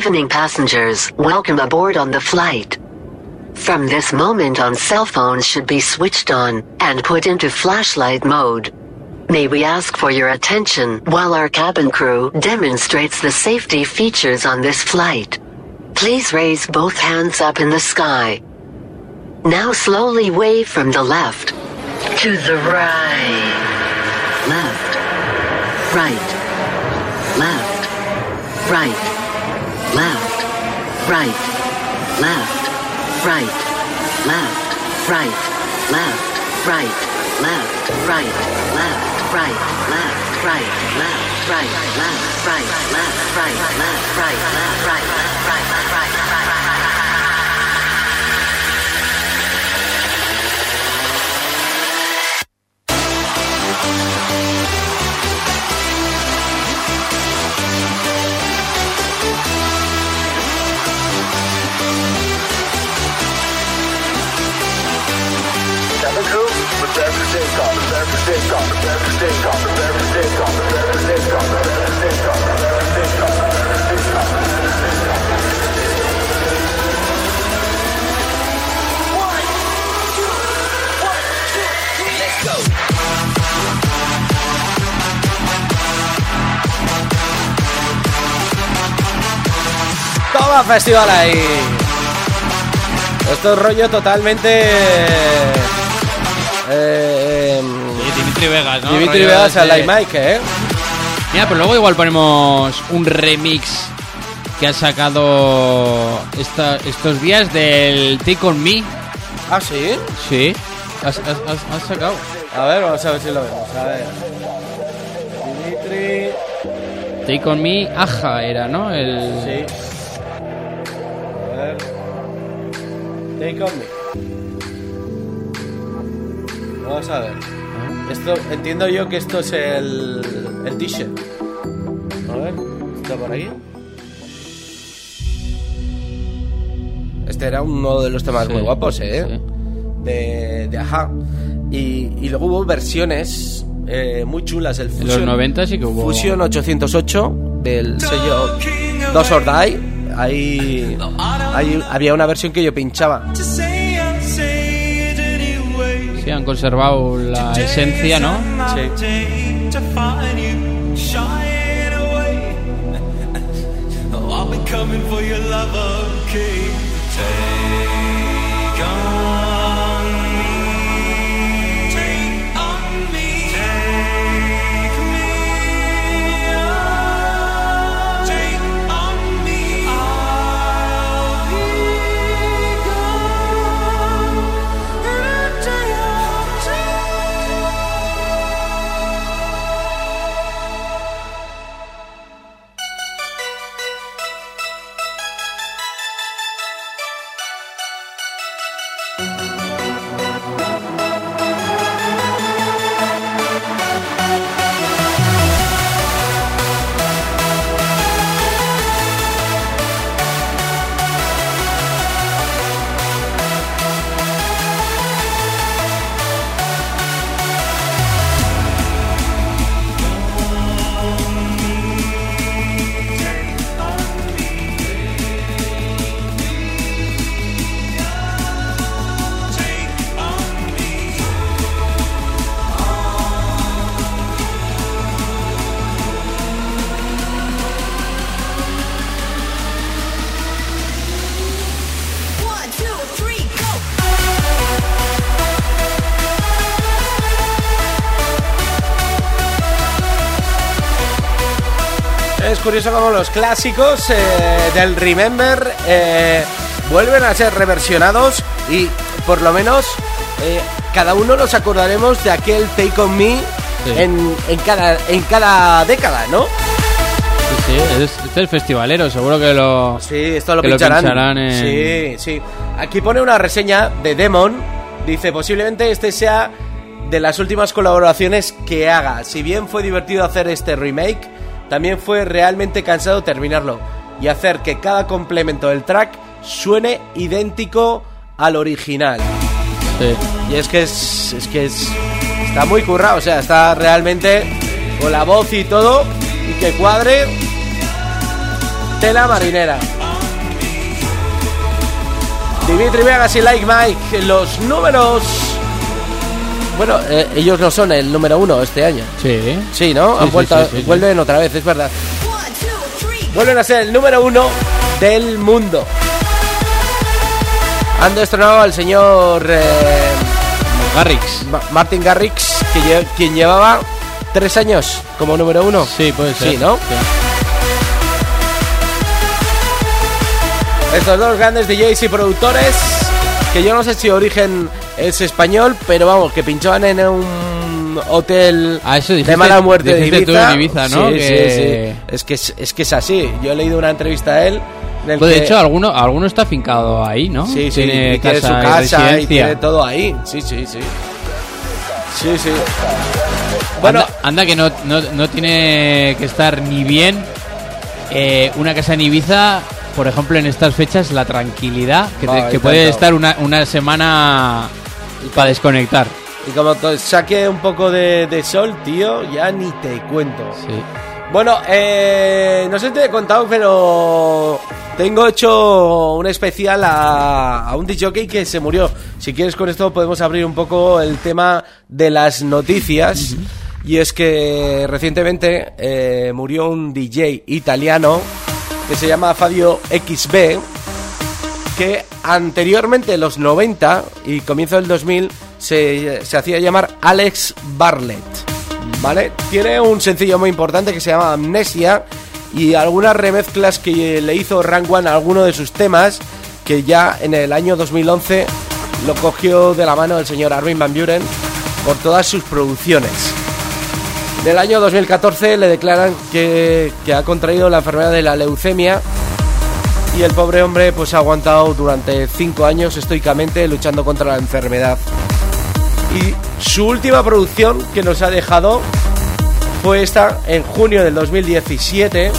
Incoming passengers, welcome aboard on the flight. From this moment on cell phones should be switched on and put into flashlight mode. May we ask for your attention while our cabin crew demonstrates the safety features on this flight. Please raise both hands up in the sky. Now slowly wave from the left to the right, left, right, left, right left, right, left, right, left, right, left, right, left, right, left, right, left, right, left, right, left, right, left, right, left, right, left, right, left, right, left, right, left, right, left, right. Toma festival ahí. Esto es rollo totalmente... Eh, Dimitri Vegas, ¿no? Dimitri Rollo Vegas a de- Mike, ¿eh? Mira, pero luego igual ponemos un remix que ha sacado esta- estos días del Take On Me. Ah, sí. Sí, has, has- has- has sacado. A ver, vamos a ver si lo vemos. A ver. Dimitri. Take On Me, Aja era, ¿no? El... Sí. A ver. Take on me. Vamos a ver. Esto, entiendo yo que esto es el, el t-shirt. A ver, ¿está por aquí? Este era uno de los temas Sí, muy guapos, ¿eh? sí. De, de Aja. Y, y luego hubo versiones eh, muy chulas. El Fusion, los 90 sí que hubo... Fusion 808 del sello Dos or Die. Ahí, ahí había una versión que yo pinchaba. Han conservado la esencia, ¿no? Sí. I'll be coming for your love, okay? Curioso como los clásicos eh, del Remember eh, vuelven a ser reversionados y por lo menos eh, cada uno nos acordaremos de aquel Take On Me Sí. en, en cada, en cada década, ¿no? Sí, sí, es, es el festivalero, seguro que lo... Sí, esto lo que pincharán. pincharán en- Sí, sí. Aquí pone una reseña de Demon. Dice, posiblemente este sea de las últimas colaboraciones que haga. Si bien fue divertido hacer este remake, también fue realmente cansado terminarlo y hacer que cada complemento del track suene idéntico al original. Sí. Y es que es, es que es está muy currado, o sea, está realmente con la voz y todo y que cuadre tela marinera. Dimitri Vegas y Like Mike, los números. Bueno, eh, ellos no son el número uno este año. Sí. Sí, ¿no? Sí, Han vuelto, sí, sí, sí. vuelven otra vez, es verdad. Vuelven a ser el número uno del mundo. Han destronado al señor eh, Garrix. Ma- Martin Garrix, que lle- quien llevaba tres años como número uno. Sí, puede ser. Sí, ¿no? Estos dos grandes DJs y productores, que yo no sé si origen es español, pero vamos, que pinchaban en un hotel Ah, eso dijiste- de mala muerte de Ibiza. ¿no? Sí, Que- sí, sí. Es que es, es que es así. Yo he leído una entrevista a él. Pues de que- hecho, alguno, alguno está fincado ahí, ¿no? Sí, sí, tiene y tiene casa su casa y tiene todo ahí. Sí, sí, sí. Sí, sí. Bueno, Anda, anda que no, no, no tiene que estar ni bien eh, una casa en Ibiza, por ejemplo, en estas fechas, la tranquilidad, que, te- Ah, que puede estar una, una semana para desconectar. y como saque un poco de, de sol, tío, ya ni te cuento. Sí. Bueno, eh, no sé si te he contado, pero tengo hecho un especial a, a un DJ que se murió. Si quieres con esto podemos abrir un poco el tema de las noticias. Y es que recientemente eh, murió un DJ italiano que se llama Fabio XB, que anteriormente, en los 90 y comienzo del 2000, se, se hacía llamar Alex Barlett. ¿Vale? Tiene un sencillo muy importante que se llama Amnesia y algunas remezclas que le hizo One a alguno de sus temas que ya en el año 2011 lo cogió de la mano el señor Armin Van Buren por todas sus producciones. En el año 2014 le declaran que ha contraído la enfermedad de la leucemia y el pobre hombre pues ha aguantado durante 5 años estoicamente luchando contra la enfermedad. Y su última producción que nos ha dejado fue esta en junio del 2017,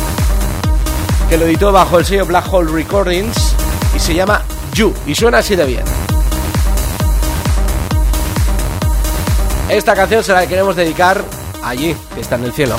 que lo editó bajo el sello Black Hole Recordings y se llama You, y suena así de bien. Esta canción se la queremos dedicar allí, que está en el cielo.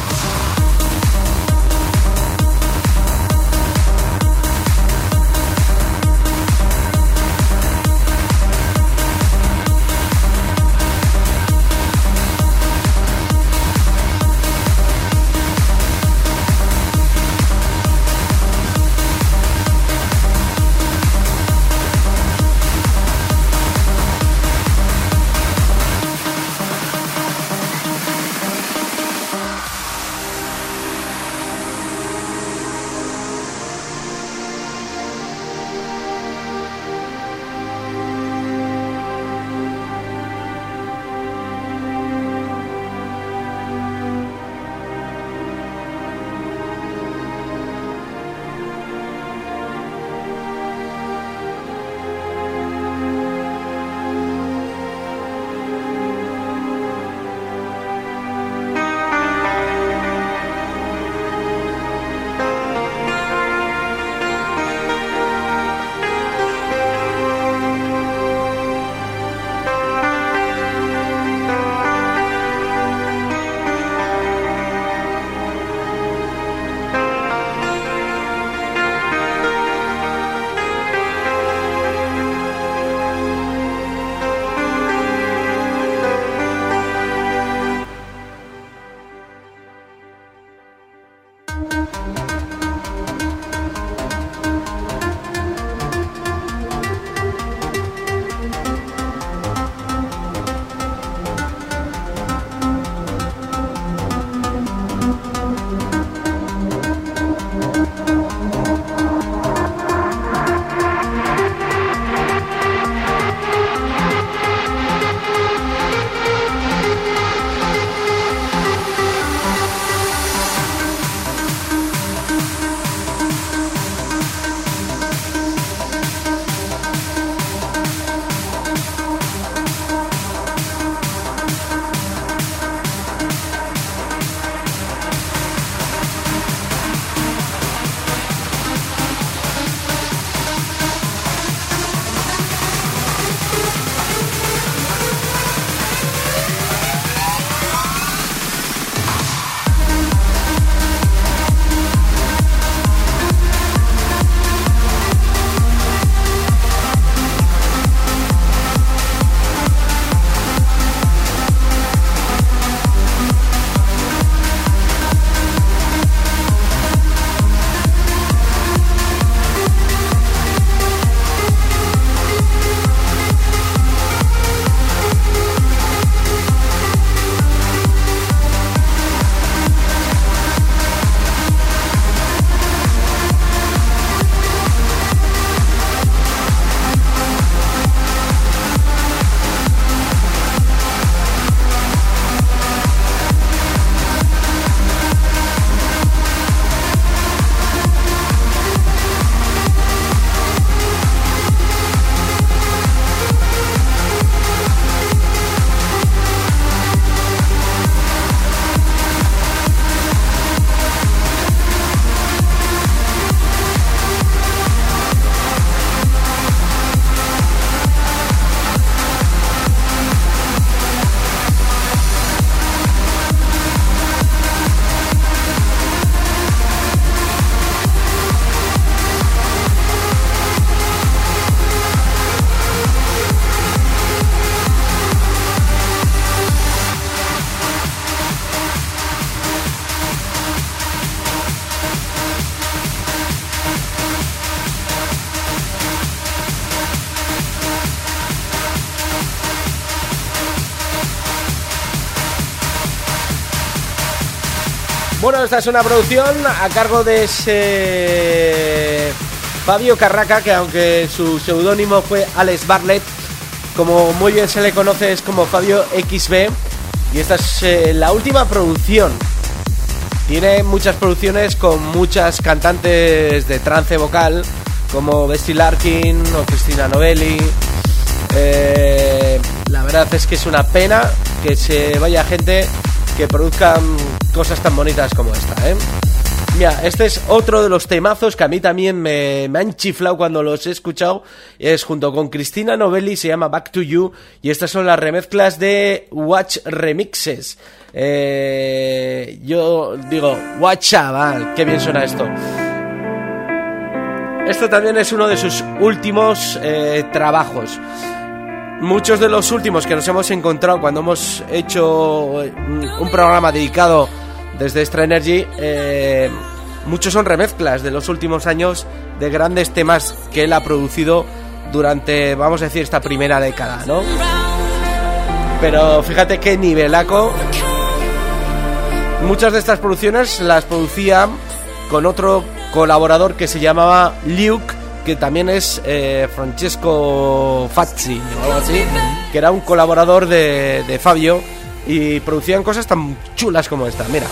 Esta es una producción a cargo de ese Fabio Carraca, que aunque su seudónimo fue Alex Bartlett, como muy bien se le conoce es como Fabio XB. Y esta es eh, la última producción. Tiene muchas producciones con muchas cantantes de trance vocal, como Bessie Larkin o Cristina Novelli. Eh, la verdad es que es una pena que se vaya gente que produzcan cosas tan bonitas como esta, ¿eh? Mira, este es otro de los temazos que a mí también me, me han chiflado cuando los he escuchado. Es junto con Cristina Novelli, se llama Back to You. Y estas son las remezclas de Watch Remixes. Eh, yo digo, watch chaval, qué bien suena esto. Esto también es uno de sus últimos eh, trabajos. Muchos de los últimos que nos hemos encontrado cuando hemos hecho eh, un programa dedicado desde Extra Energy, eh, muchos son remezclas de los últimos años de grandes temas que él ha producido durante, vamos a decir, esta primera década, ¿no? Pero fíjate qué nivelaco. Muchas de estas producciones las producía con otro colaborador que se llamaba Luke, que también es eh, Francesco Fazzi algo así, que era un colaborador de, de Fabio y producían cosas tan chulas como esta. Mira.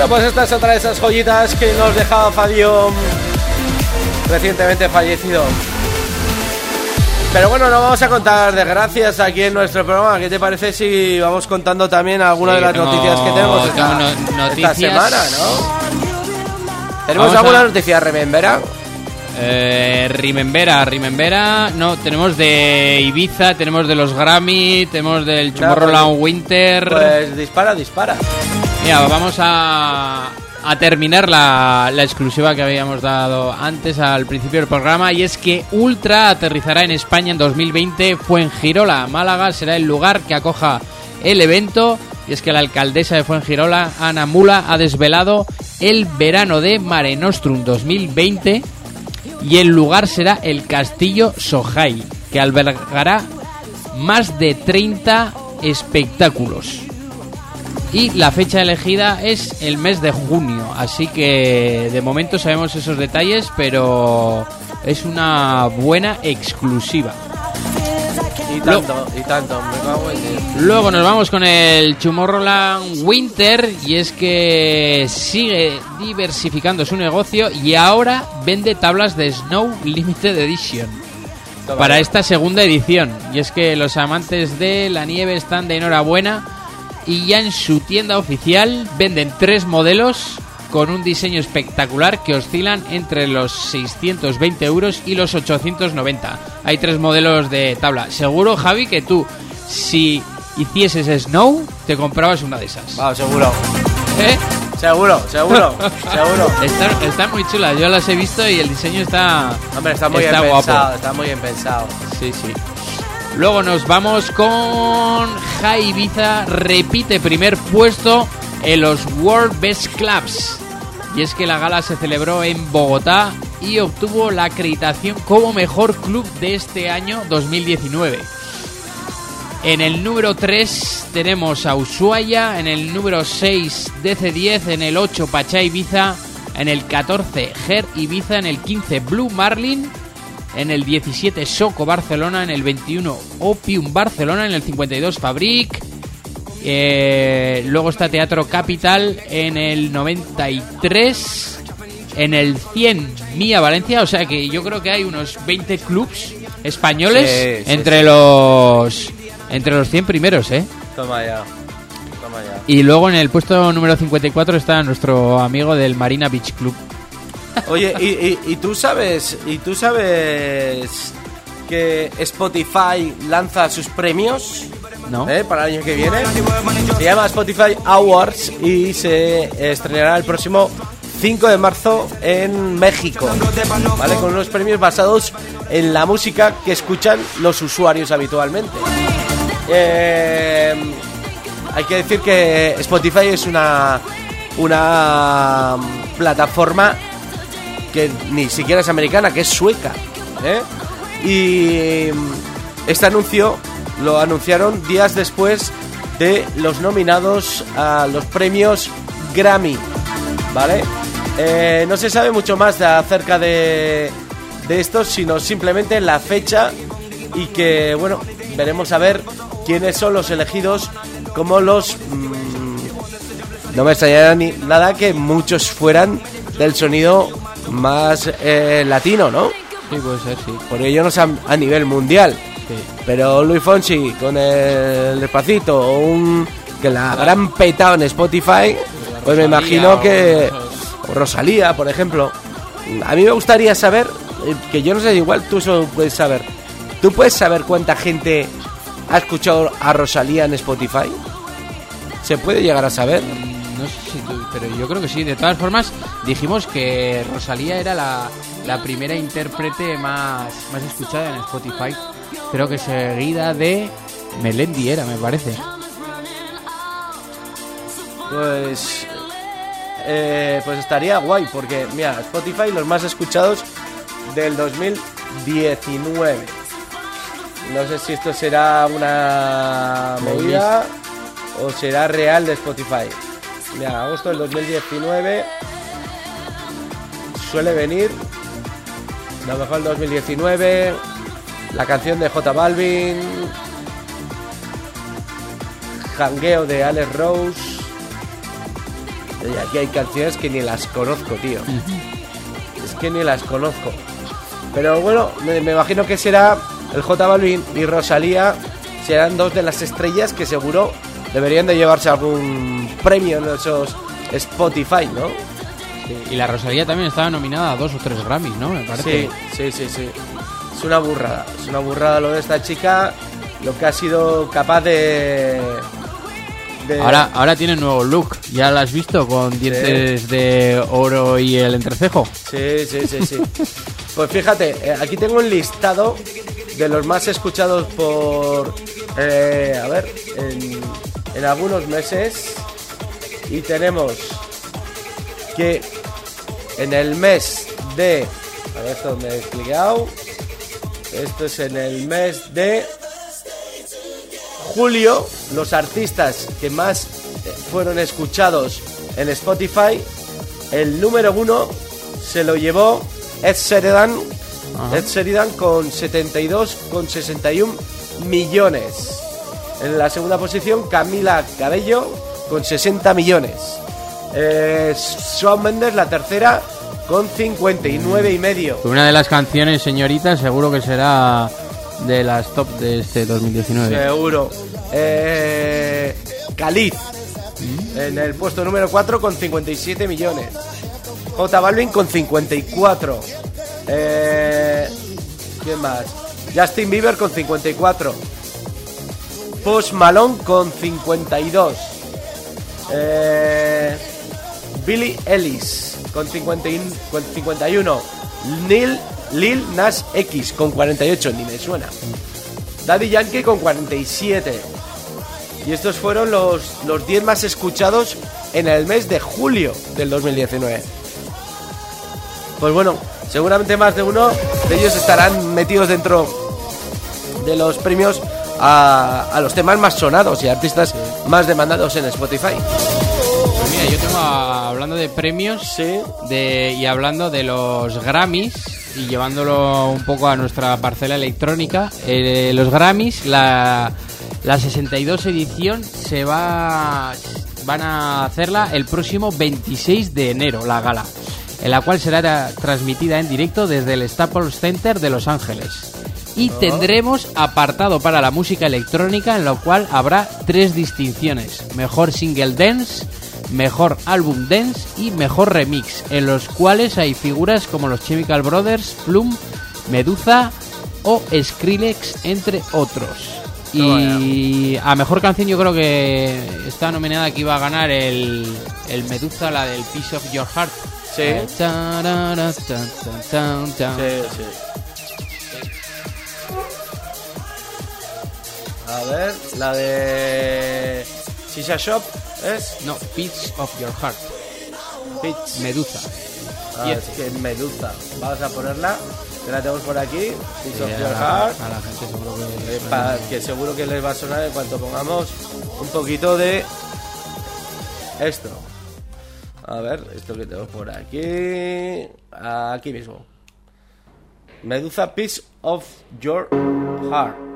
Bueno, pues esta es otra de esas joyitas que nos dejaba Fabio recientemente fallecido. Pero bueno, no vamos a contar desgracias aquí en nuestro programa. ¿Qué te parece si vamos contando también algunas Sí, de las tengo- noticias que tenemos esta, semana, ¿no? ¿Tenemos Vamos alguna a- noticia, Remembera? Eh, Rimembera, Rimembera. No, tenemos de Ibiza, tenemos de los Grammy, tenemos del Tomorrowland Winter. Pues dispara, dispara. Mira, vamos a, terminar la, la exclusiva que habíamos dado antes al principio del programa y es que Ultra aterrizará en España en 2020. Fuengirola, Málaga, será el lugar que acoja el evento. Y es que la alcaldesa de Fuengirola, Ana Mula, ha desvelado el verano de Mare Nostrum 2020 y el lugar será el Castillo Sojai, que albergará más de 30 espectáculos. Y la fecha elegida es el mes de junio, así que de momento sabemos esos detalles, pero es una buena exclusiva. Y tanto, y tanto. Me cago en. Luego nos vamos con el Tomorrowland Winter y es que sigue diversificando su negocio y ahora vende tablas de Snow Limited Edition para esta segunda edición. Y es que los amantes de la nieve están de enhorabuena y ya en su tienda oficial venden tres modelos con un diseño espectacular que oscilan entre los 620 euros y los 890. Hay tres modelos de tabla. Seguro, Javi, que tú, si hicieses Snow, te comprabas una de esas. Vamos, seguro. ¿Eh? Seguro, seguro, seguro. Están, están muy chulas, yo las he visto y el diseño está, Hombre, está muy está bien guapo. pensado, está muy bien pensado. Sí, sí. Luego nos vamos con Jai Ibiza, repite primer puesto en los World Best Clubs. Y es que la gala se celebró en Bogotá y obtuvo la acreditación como mejor club de este año 2019. En el número 3 tenemos a Ushuaia, en el número 6 DC10, en el 8 Pachá Ibiza, en el 14 Ger Ibiza, en el 15 Blue Marlin, en el 17 Soco Barcelona, en el 21 Opium Barcelona, en el 52 Fabric, eh, luego está Teatro Capital en el 93, en el 100 Mía Valencia, o sea que yo creo que hay unos 20 clubs españoles Sí, sí, entre sí. los entre los 100 primeros, ¿eh? Toma ya. Toma ya. Y luego en el puesto número 54 está nuestro amigo del Marina Beach Club. Oye, y, y- y tú sabes, y tú sabes que Spotify lanza sus premios ¿No? ¿eh? para el año que viene. Se llama Spotify Awards y se estrenará el próximo 5 de marzo en México, ¿vale? Con unos premios basados en la música que escuchan los usuarios habitualmente. Eh, hay que decir que Spotify es una una plataforma que ni siquiera es americana, que es sueca. ¿eh? Y este anuncio lo anunciaron días después de los nominados a los premios Grammy. ¿Vale? Eh, no se sabe mucho más acerca de, de esto, sino simplemente la fecha y que, bueno, veremos a ver quiénes son los elegidos como los... mm, no me extrañaría ni nada que muchos fueran del sonido más eh, latino, ¿no? Sí, puede ser, sí. Porque ellos no son a nivel mundial. Pero Luis Fonsi con el despacito o un que la gran petado en Spotify, pues me imagino o que o Rosalía, por ejemplo. A mí me gustaría saber eh, que yo no sé, igual tú eso puedes saber. ¿Tú puedes saber cuánta gente ha escuchado a Rosalía en Spotify? ¿Se puede llegar a saber? No sé si tú, pero yo creo que sí. De todas formas, dijimos que Rosalía era la, la primera intérprete más, más escuchada en Spotify. Creo que seguida de Melendi era, me parece. Pues eh, pues estaría guay porque mira, Spotify los más escuchados del 2019. No sé si esto será una movida o será real de Spotify. Mira, agosto del 2019 suele venir. Lo mejor del 2019 la canción de J Balvin. Jangueo de Alex Rose. Y aquí hay canciones que ni las conozco, tío. Es que ni las conozco. Pero bueno, me, me imagino que será el J Balvin y Rosalía serán dos de las estrellas que seguro deberían de llevarse algún premio en esos Spotify, ¿no? Y la Rosalía también estaba nominada a dos o tres Grammys, ¿no? Me parece. Sí, sí, sí, sí. Es una burrada, es una burrada lo de esta chica, lo que ha sido capaz de... de- Ahora, ahora tiene nuevo look. ¿Ya la has visto con dientes de oro y el entrecejo? Sí, sí, sí, sí. Pues fíjate, eh, aquí tengo un listado de los más escuchados por, eh, a ver, en, en algunos meses. Y tenemos que en el mes de, a ver, esto me he clicado. Esto es en el mes de julio, los artistas que más fueron escuchados en Spotify, el número uno se lo llevó Ed Sheridan, Ed Sheridan con 72,61 millones. En la segunda posición, Camila Cabello con 60 millones. Eh, Shawn Mendes, la tercera, con 59 y medio. Una de las canciones, señorita, seguro que será de las top de este 2019. Seguro. Eh, Khalid. En el puesto número 4 con 57 millones. J Balvin con 54. Eh, ¿Quién más? Justin Bieber con 54. Post Malone con 52. Eh, Billy Ellis con, 50 y- con 51. Neil, Lil Nas X con 48, ni me suena. Daddy Yankee con 47. Y estos fueron los, los 10 más escuchados en el mes de julio del 2019. Pues bueno, seguramente más de uno de ellos estarán metidos dentro de los premios a, a los temas más sonados y artistas más demandados en Spotify. Pues mira, yo tengo a- hablando de premios de, y hablando de los Grammys y llevándolo un poco a nuestra parcela electrónica, eh, los Grammys, la, la 62 edición se va van a hacerla el próximo 26 de enero, la gala, en la cual será tra- transmitida en directo desde el Staples Center de Los Ángeles. Y tendremos apartado para la música electrónica en lo cual habrá tres distinciones. Mejor single dance, mejor álbum dance y mejor remix, en los cuales hay figuras como los Chemical Brothers, Plum, Medusa o Skrillex, entre otros. Y a mejor canción yo creo que está nominada que iba a ganar el, el Medusa, la del Piece of Your Heart. Sí. Tan. Sí, A ver, la de Shisha Shop es No, Piece of Your Heart. Pitch. Medusa. Ah, Y es que Medusa. Vamos a ponerla. Que la tenemos por aquí. Sí, of Your la- Heart. a la gente seguro que- Eh, pa- que seguro que les va a sonar en cuanto pongamos un poquito de esto. A ver, esto que tenemos por aquí. Aquí mismo. Medusa Piece of Your Heart.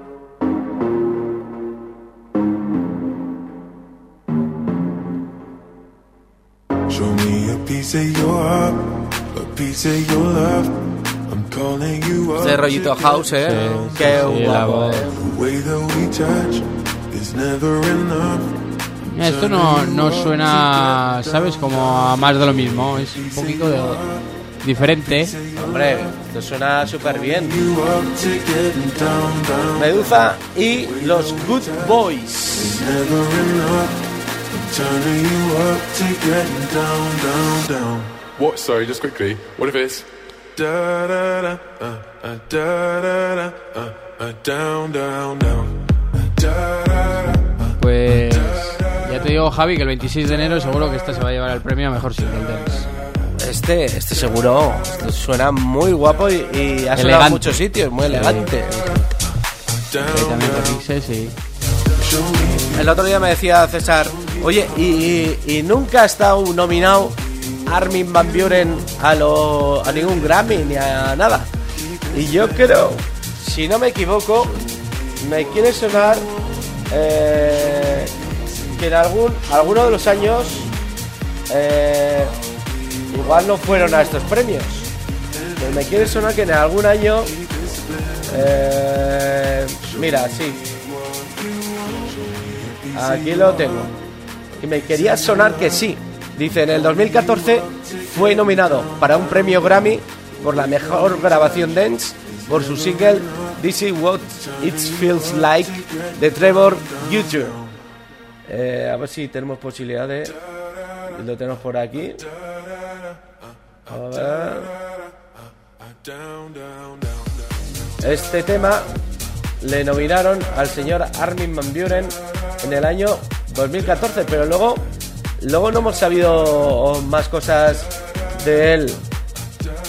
Este rollito house, eh. Sí, Qué sí, guapo, eh. The way that we touch is never enough. Mira, Esto no, no suena, ¿sabes? Como a más de lo mismo. Es un poquito de- diferente. Hombre, esto suena súper bien. Medusa y los Good Boys. Turning you up to getting down, down, down. What? Sorry, just quickly. What if it's Da da da, uh, uh, da da da, uh, uh, down, down, down. Uh, da da da, uh, Pues ya te digo, Javi, que el 26 de enero seguro que esta se va a llevar el premio a mejor single dance. Este, este seguro, esto suena muy guapo y, y ha sonado en muchos sitios, muy elegante. El otro día me decía César, oye, y, nunca ha estado nominado Armin Van Buren a, lo, a ningún Grammy ni a nada. Y yo creo, si no me equivoco, me quiere sonar eh, que en algún, alguno de los años eh, igual no fueron a estos premios. Pero me quiere sonar que en algún año Eh, mira, sí. Aquí lo tengo. Y me quería sonar que sí. Dice, en el 2014 fue nominado para un premio Grammy por la mejor grabación dance por su single This is What It Feels Like de Trevor YouTube. Eh, a ver si tenemos posibilidad de... Lo tenemos por aquí. A ver. Este tema le nominaron al señor Armin Van Buren en el año 2014, pero luego, luego no hemos sabido más cosas de él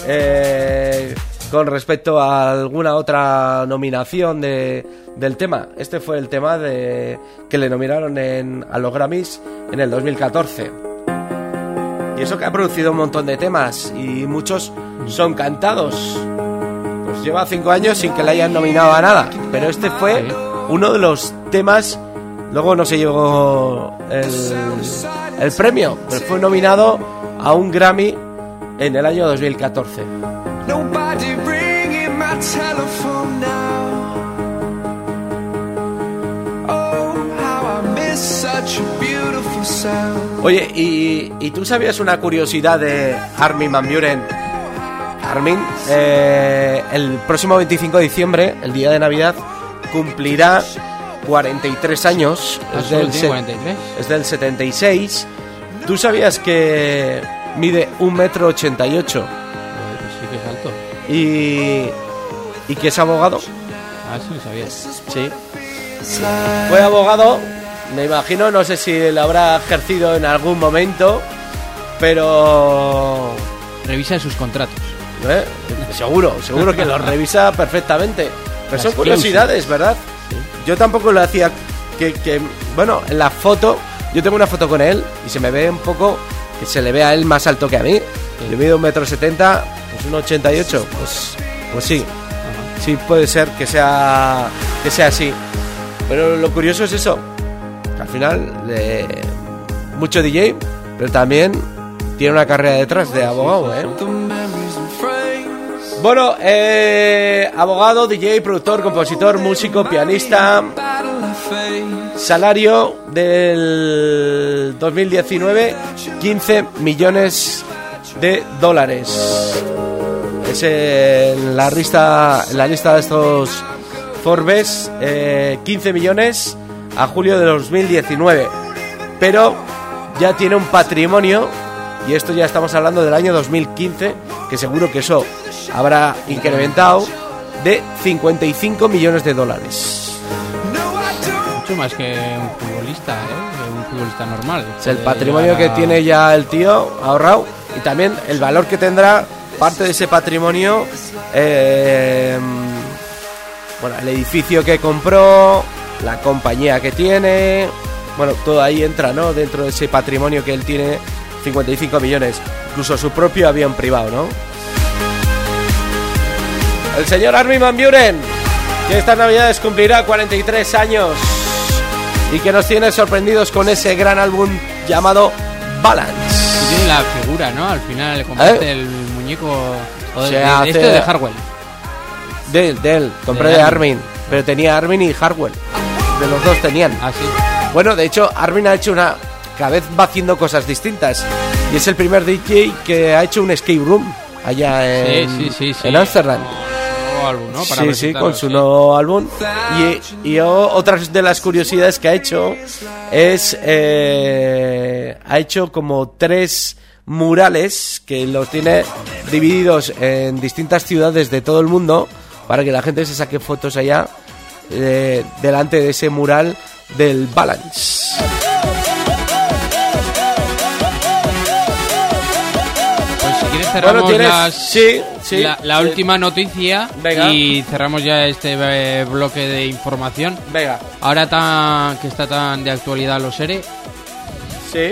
eh, con respecto a alguna otra nominación de, del tema. Este fue el tema de, que le nominaron en, a los Grammys en el 2014. Y eso que ha producido un montón de temas y muchos son cantados. Pues lleva cinco años sin que le hayan nominado a nada. Pero este fue uno de los temas. Luego no se llegó el, el premio, pero fue nominado a un Grammy en el año 2014. Nobody ringing my telephone now. Oh, how I miss such a beautiful sound. Oye, ¿y, y tú sabías una curiosidad de Armin Van Buren? Armin, eh, el próximo 25 de diciembre, el día de Navidad, cumplirá 43 años. Ah, Es del, tiene se- 43. es del 76. ¿Tú sabías que mide un metro 88 Pues sí que es alto. y, y que es abogado? Ah, eso no sabía. Sí. Fue abogado, me imagino, no sé si lo habrá ejercido en algún momento, pero... Revisa sus contratos. ¿Eh? Seguro, seguro que lo revisa perfectamente. Pero son curiosidades, ¿verdad? Yo tampoco lo hacía que, que, bueno, en la foto, yo tengo una foto con él y se me ve un poco, que se le ve a él más alto que a mí. Yo mido un metro setenta, pues un 88, pues, pues sí, sí puede ser que sea, que sea así. Pero lo curioso es eso, que al final, eh, mucho DJ, pero también tiene una carrera detrás de abogado, ¿eh? Bueno, eh, abogado, DJ, productor, compositor, músico, pianista. Salario del 2019, 15 millones de dólares. Es en la lista, la lista de estos Forbes, eh, 15 millones a julio de 2019. Pero ya tiene un patrimonio, y esto ya estamos hablando del año 2015, que seguro que eso habrá incrementado, de 55 millones de dólares. Mucho más que un futbolista, ¿eh? Un futbolista normal. Es el patrimonio que tiene ya el tío ahorrado y también el valor que tendrá parte de ese patrimonio. eh, bueno, el edificio que compró, la compañía que tiene. Bueno, todo ahí entra, ¿no? Dentro de ese patrimonio que él tiene, 55 millones. Incluso su propio avión privado, ¿no? El señor Armin Van Buren, que estas navidades cumplirá 43 años y que nos tiene sorprendidos con ese gran álbum llamado Balance. Y tiene la figura, ¿no? Al final le comparte el muñeco. O de, de- hace- este de Harwell. De él, de él, compré De de Armin. Armin, pero tenía Armin y Hardwell. De los dos tenían. Ah, sí. Bueno, de hecho, Armin ha hecho una. Cada vez va haciendo cosas distintas. Y es el primer DJ que ha hecho un escape room allá en, sí, sí, sí. en Amsterdam. Álbum, ¿no? Para sí, sí, con su nuevo álbum. Y, y otras de las curiosidades que ha hecho es. eh, ha hecho como tres murales que los tiene divididos en distintas ciudades de todo el mundo para que la gente se saque fotos allá eh, delante de ese mural del Balance. Cerramos Bueno, las- sí, sí, la, la sí. última noticia Venga. y cerramos ya este eh, bloque de información. Venga. Ahora tan, que está tan de actualidad los ERE. Sí.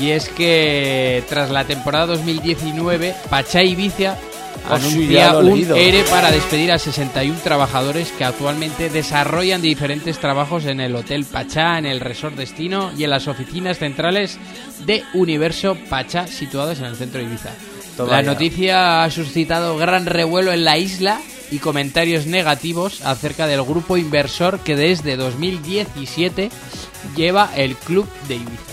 Y es que tras la temporada 2019, Pachá Ibiza sí, anuncia un. ERE para despedir a 61 trabajadores que actualmente desarrollan diferentes trabajos en el Hotel Pachá, en el Resort Destino y en las oficinas centrales de Universo Pachá situadas en el centro de Ibiza. Toma la ya. noticia ha suscitado gran revuelo en la isla y comentarios negativos acerca del grupo inversor que desde 2017 lleva el club de Ibiza.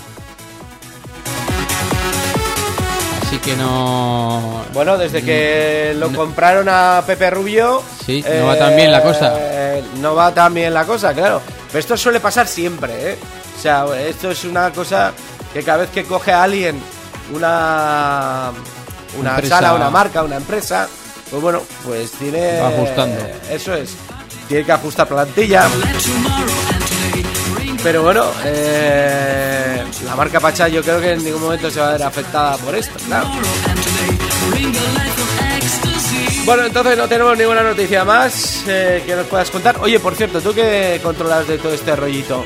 Así que no... Bueno, desde que lo compraron a Pepe Rubio... Sí, no va tan bien la cosa. eh, No va tan bien la cosa, claro. Pero esto suele pasar siempre, ¿eh? O sea, esto es una cosa que cada vez que coge a alguien una, una Empresa. sala, una marca, una empresa, pues bueno, pues tiene... Va ajustando. Eso es. Tiene que ajustar plantilla. Pero bueno, eh, la marca Pachá yo creo que en ningún momento se va a ver afectada por esto, claro. Bueno, entonces no tenemos ninguna noticia más eh, que nos puedas contar. Oye, por cierto, tú que controlas de todo este rollito,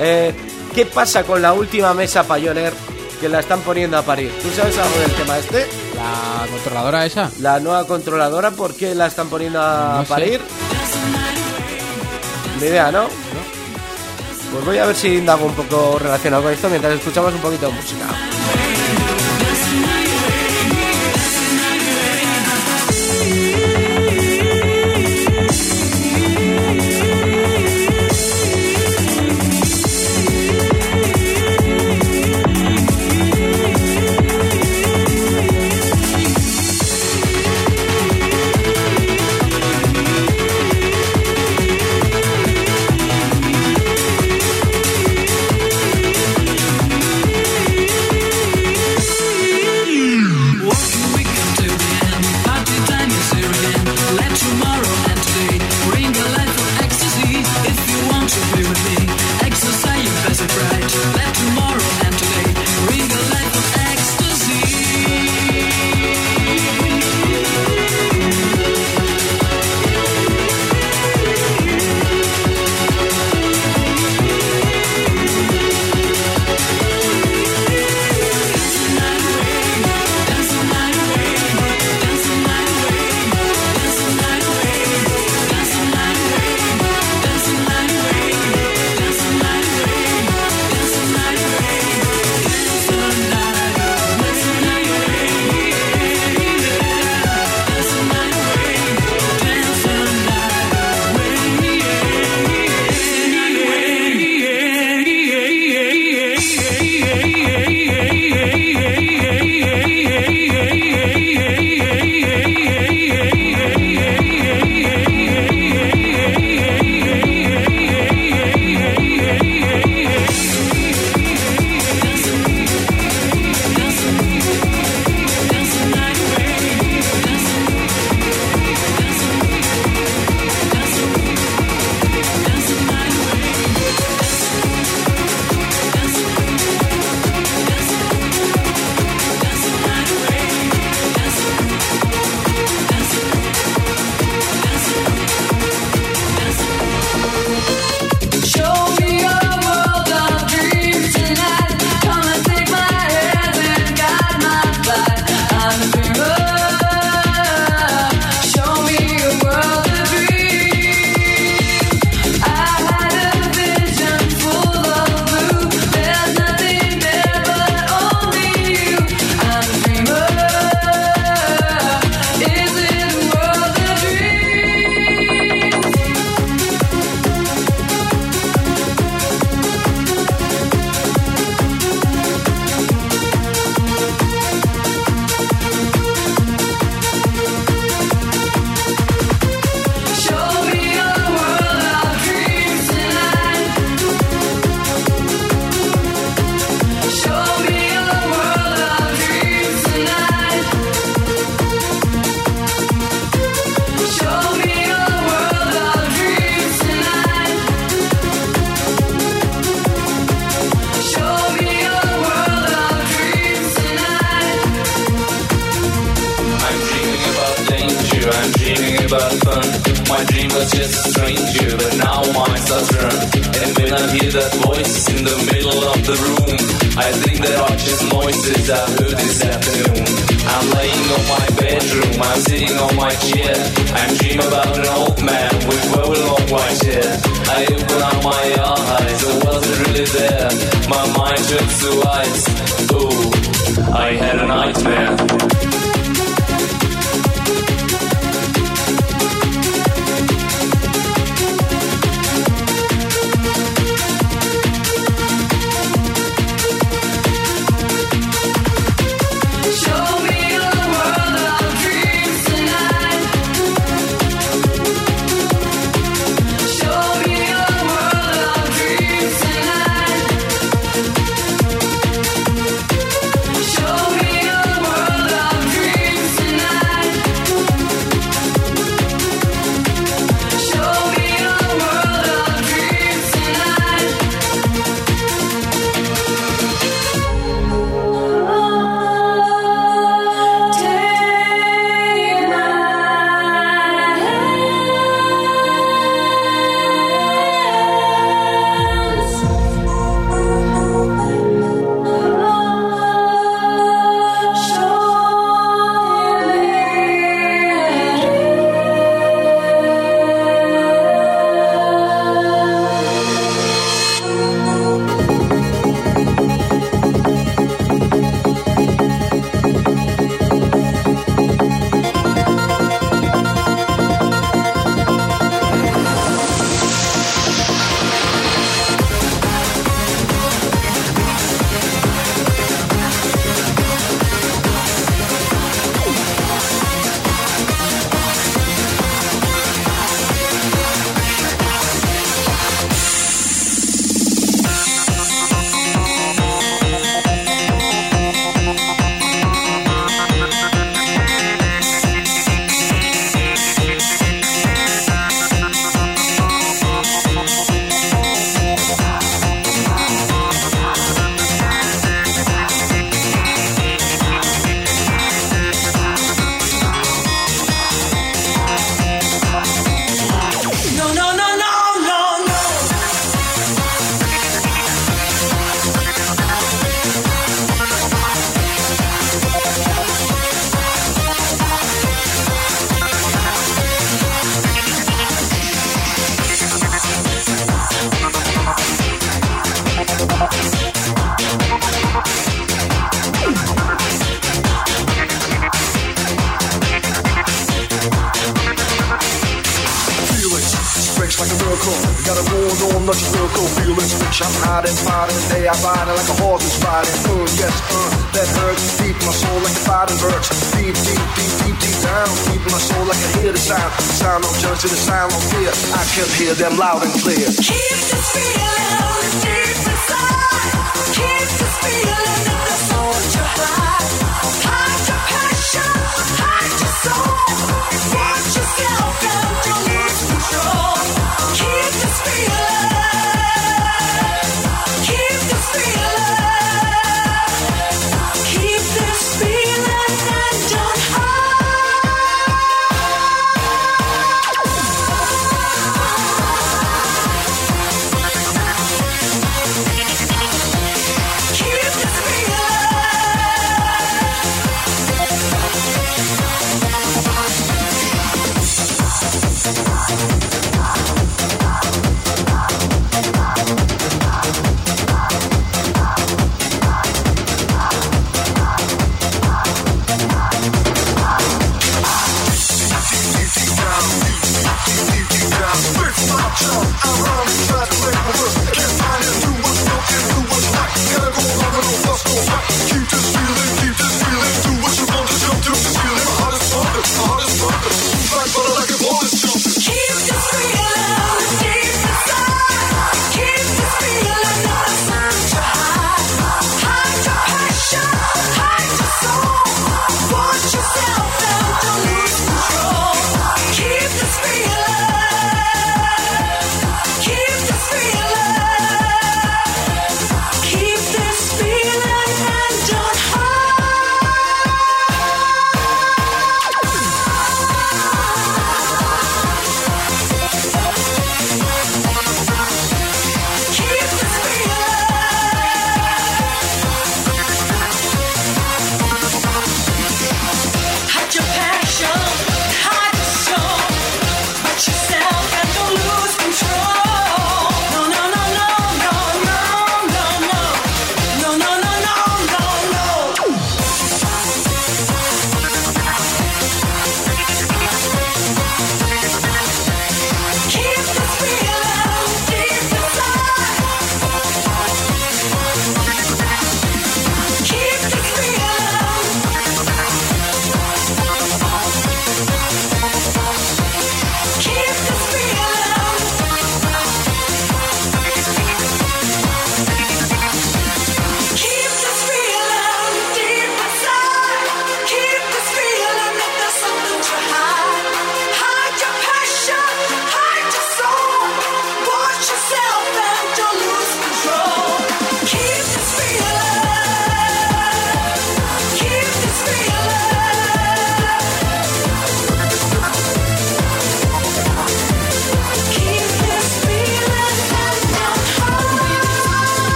eh, ¿qué pasa con la última mesa Pioneer que la están poniendo a parir? ¿Tú sabes algo del tema este? ¿La controladora esa? La nueva controladora, ¿por qué la están poniendo a No sé. parir? Ni idea, ¿no? Pues voy a ver si indago un poco relacionado con esto mientras escuchamos un poquito de música.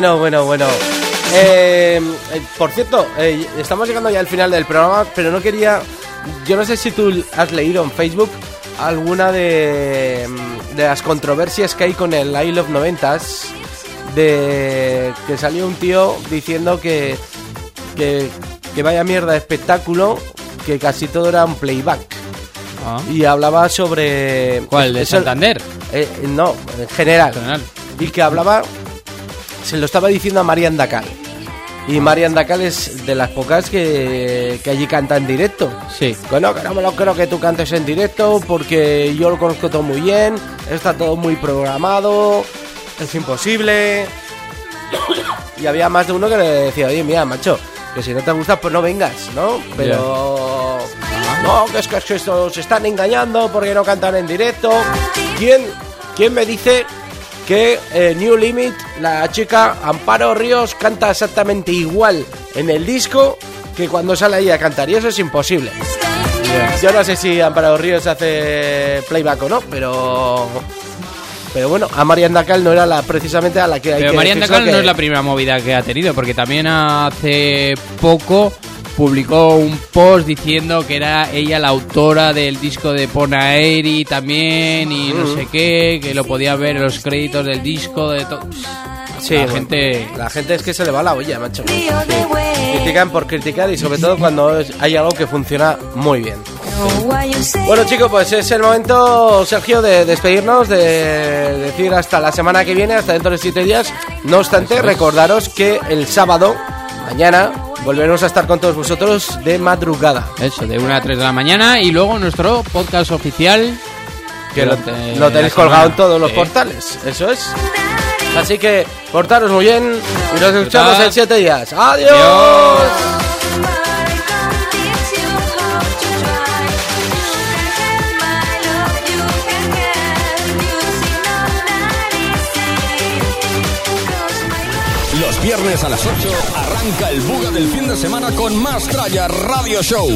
Bueno, bueno, bueno. Eh, eh, por cierto, eh, estamos llegando ya al final del programa, pero no quería. Yo no sé si tú has leído en Facebook alguna de, de las controversias que hay con el I Love 90s. De que salió un tío diciendo que, que, que vaya mierda de espectáculo, que casi todo era un playback. Y hablaba sobre. ¿Cuál? ¿De eso- Santander? no, en general. Y que hablaba, se lo estaba diciendo a Marian Dacal. Y Marian Dacal es de las pocas que, que allí canta en directo. Sí. Bueno, que no me lo creo que tú cantes en directo porque yo lo conozco todo muy bien, está todo muy programado, es imposible. Y había más de uno que le decía, oye, mira, macho, que si no te gusta, pues no vengas, ¿no? Pero... No, que es que, es que estos se están engañando porque no cantan en directo. ¿Quién, quién me dice que eh, New Limit, la chica Amparo Ríos, canta exactamente igual en el disco que cuando sale ahí a cantar? Y eso es imposible. Yo no sé si Amparo Ríos hace playback o no, pero... Pero bueno, a Marian Dacal no era la precisamente a la que hay Pero que Marian decírselo Dacal que- no es la primera movida que ha tenido, porque también hace poco publicó un post diciendo que era ella la autora del disco de Ponaeri también y no sé qué, que lo podía ver en los créditos del disco de todo. Sí, la gente La gente es que se le va la olla, macho. Critican por criticar y sobre todo cuando hay algo que funciona muy bien. Bueno chicos, pues es el momento, Sergio, de despedirnos, de decir hasta la semana que viene, hasta dentro de siete días. No obstante, recordaros que el sábado, mañana, volveremos a estar con todos vosotros de madrugada. Eso, de 1 a 3 de la mañana y luego nuestro podcast oficial. Que lo, lo tenéis colgado en todos los Sí. portales, eso es. Así que portaros muy bien y nos escuchamos en siete días. ¡Adiós! Adiós. Los viernes a las 8 arranca el buga del fin de semana con más Tralla Radio Show.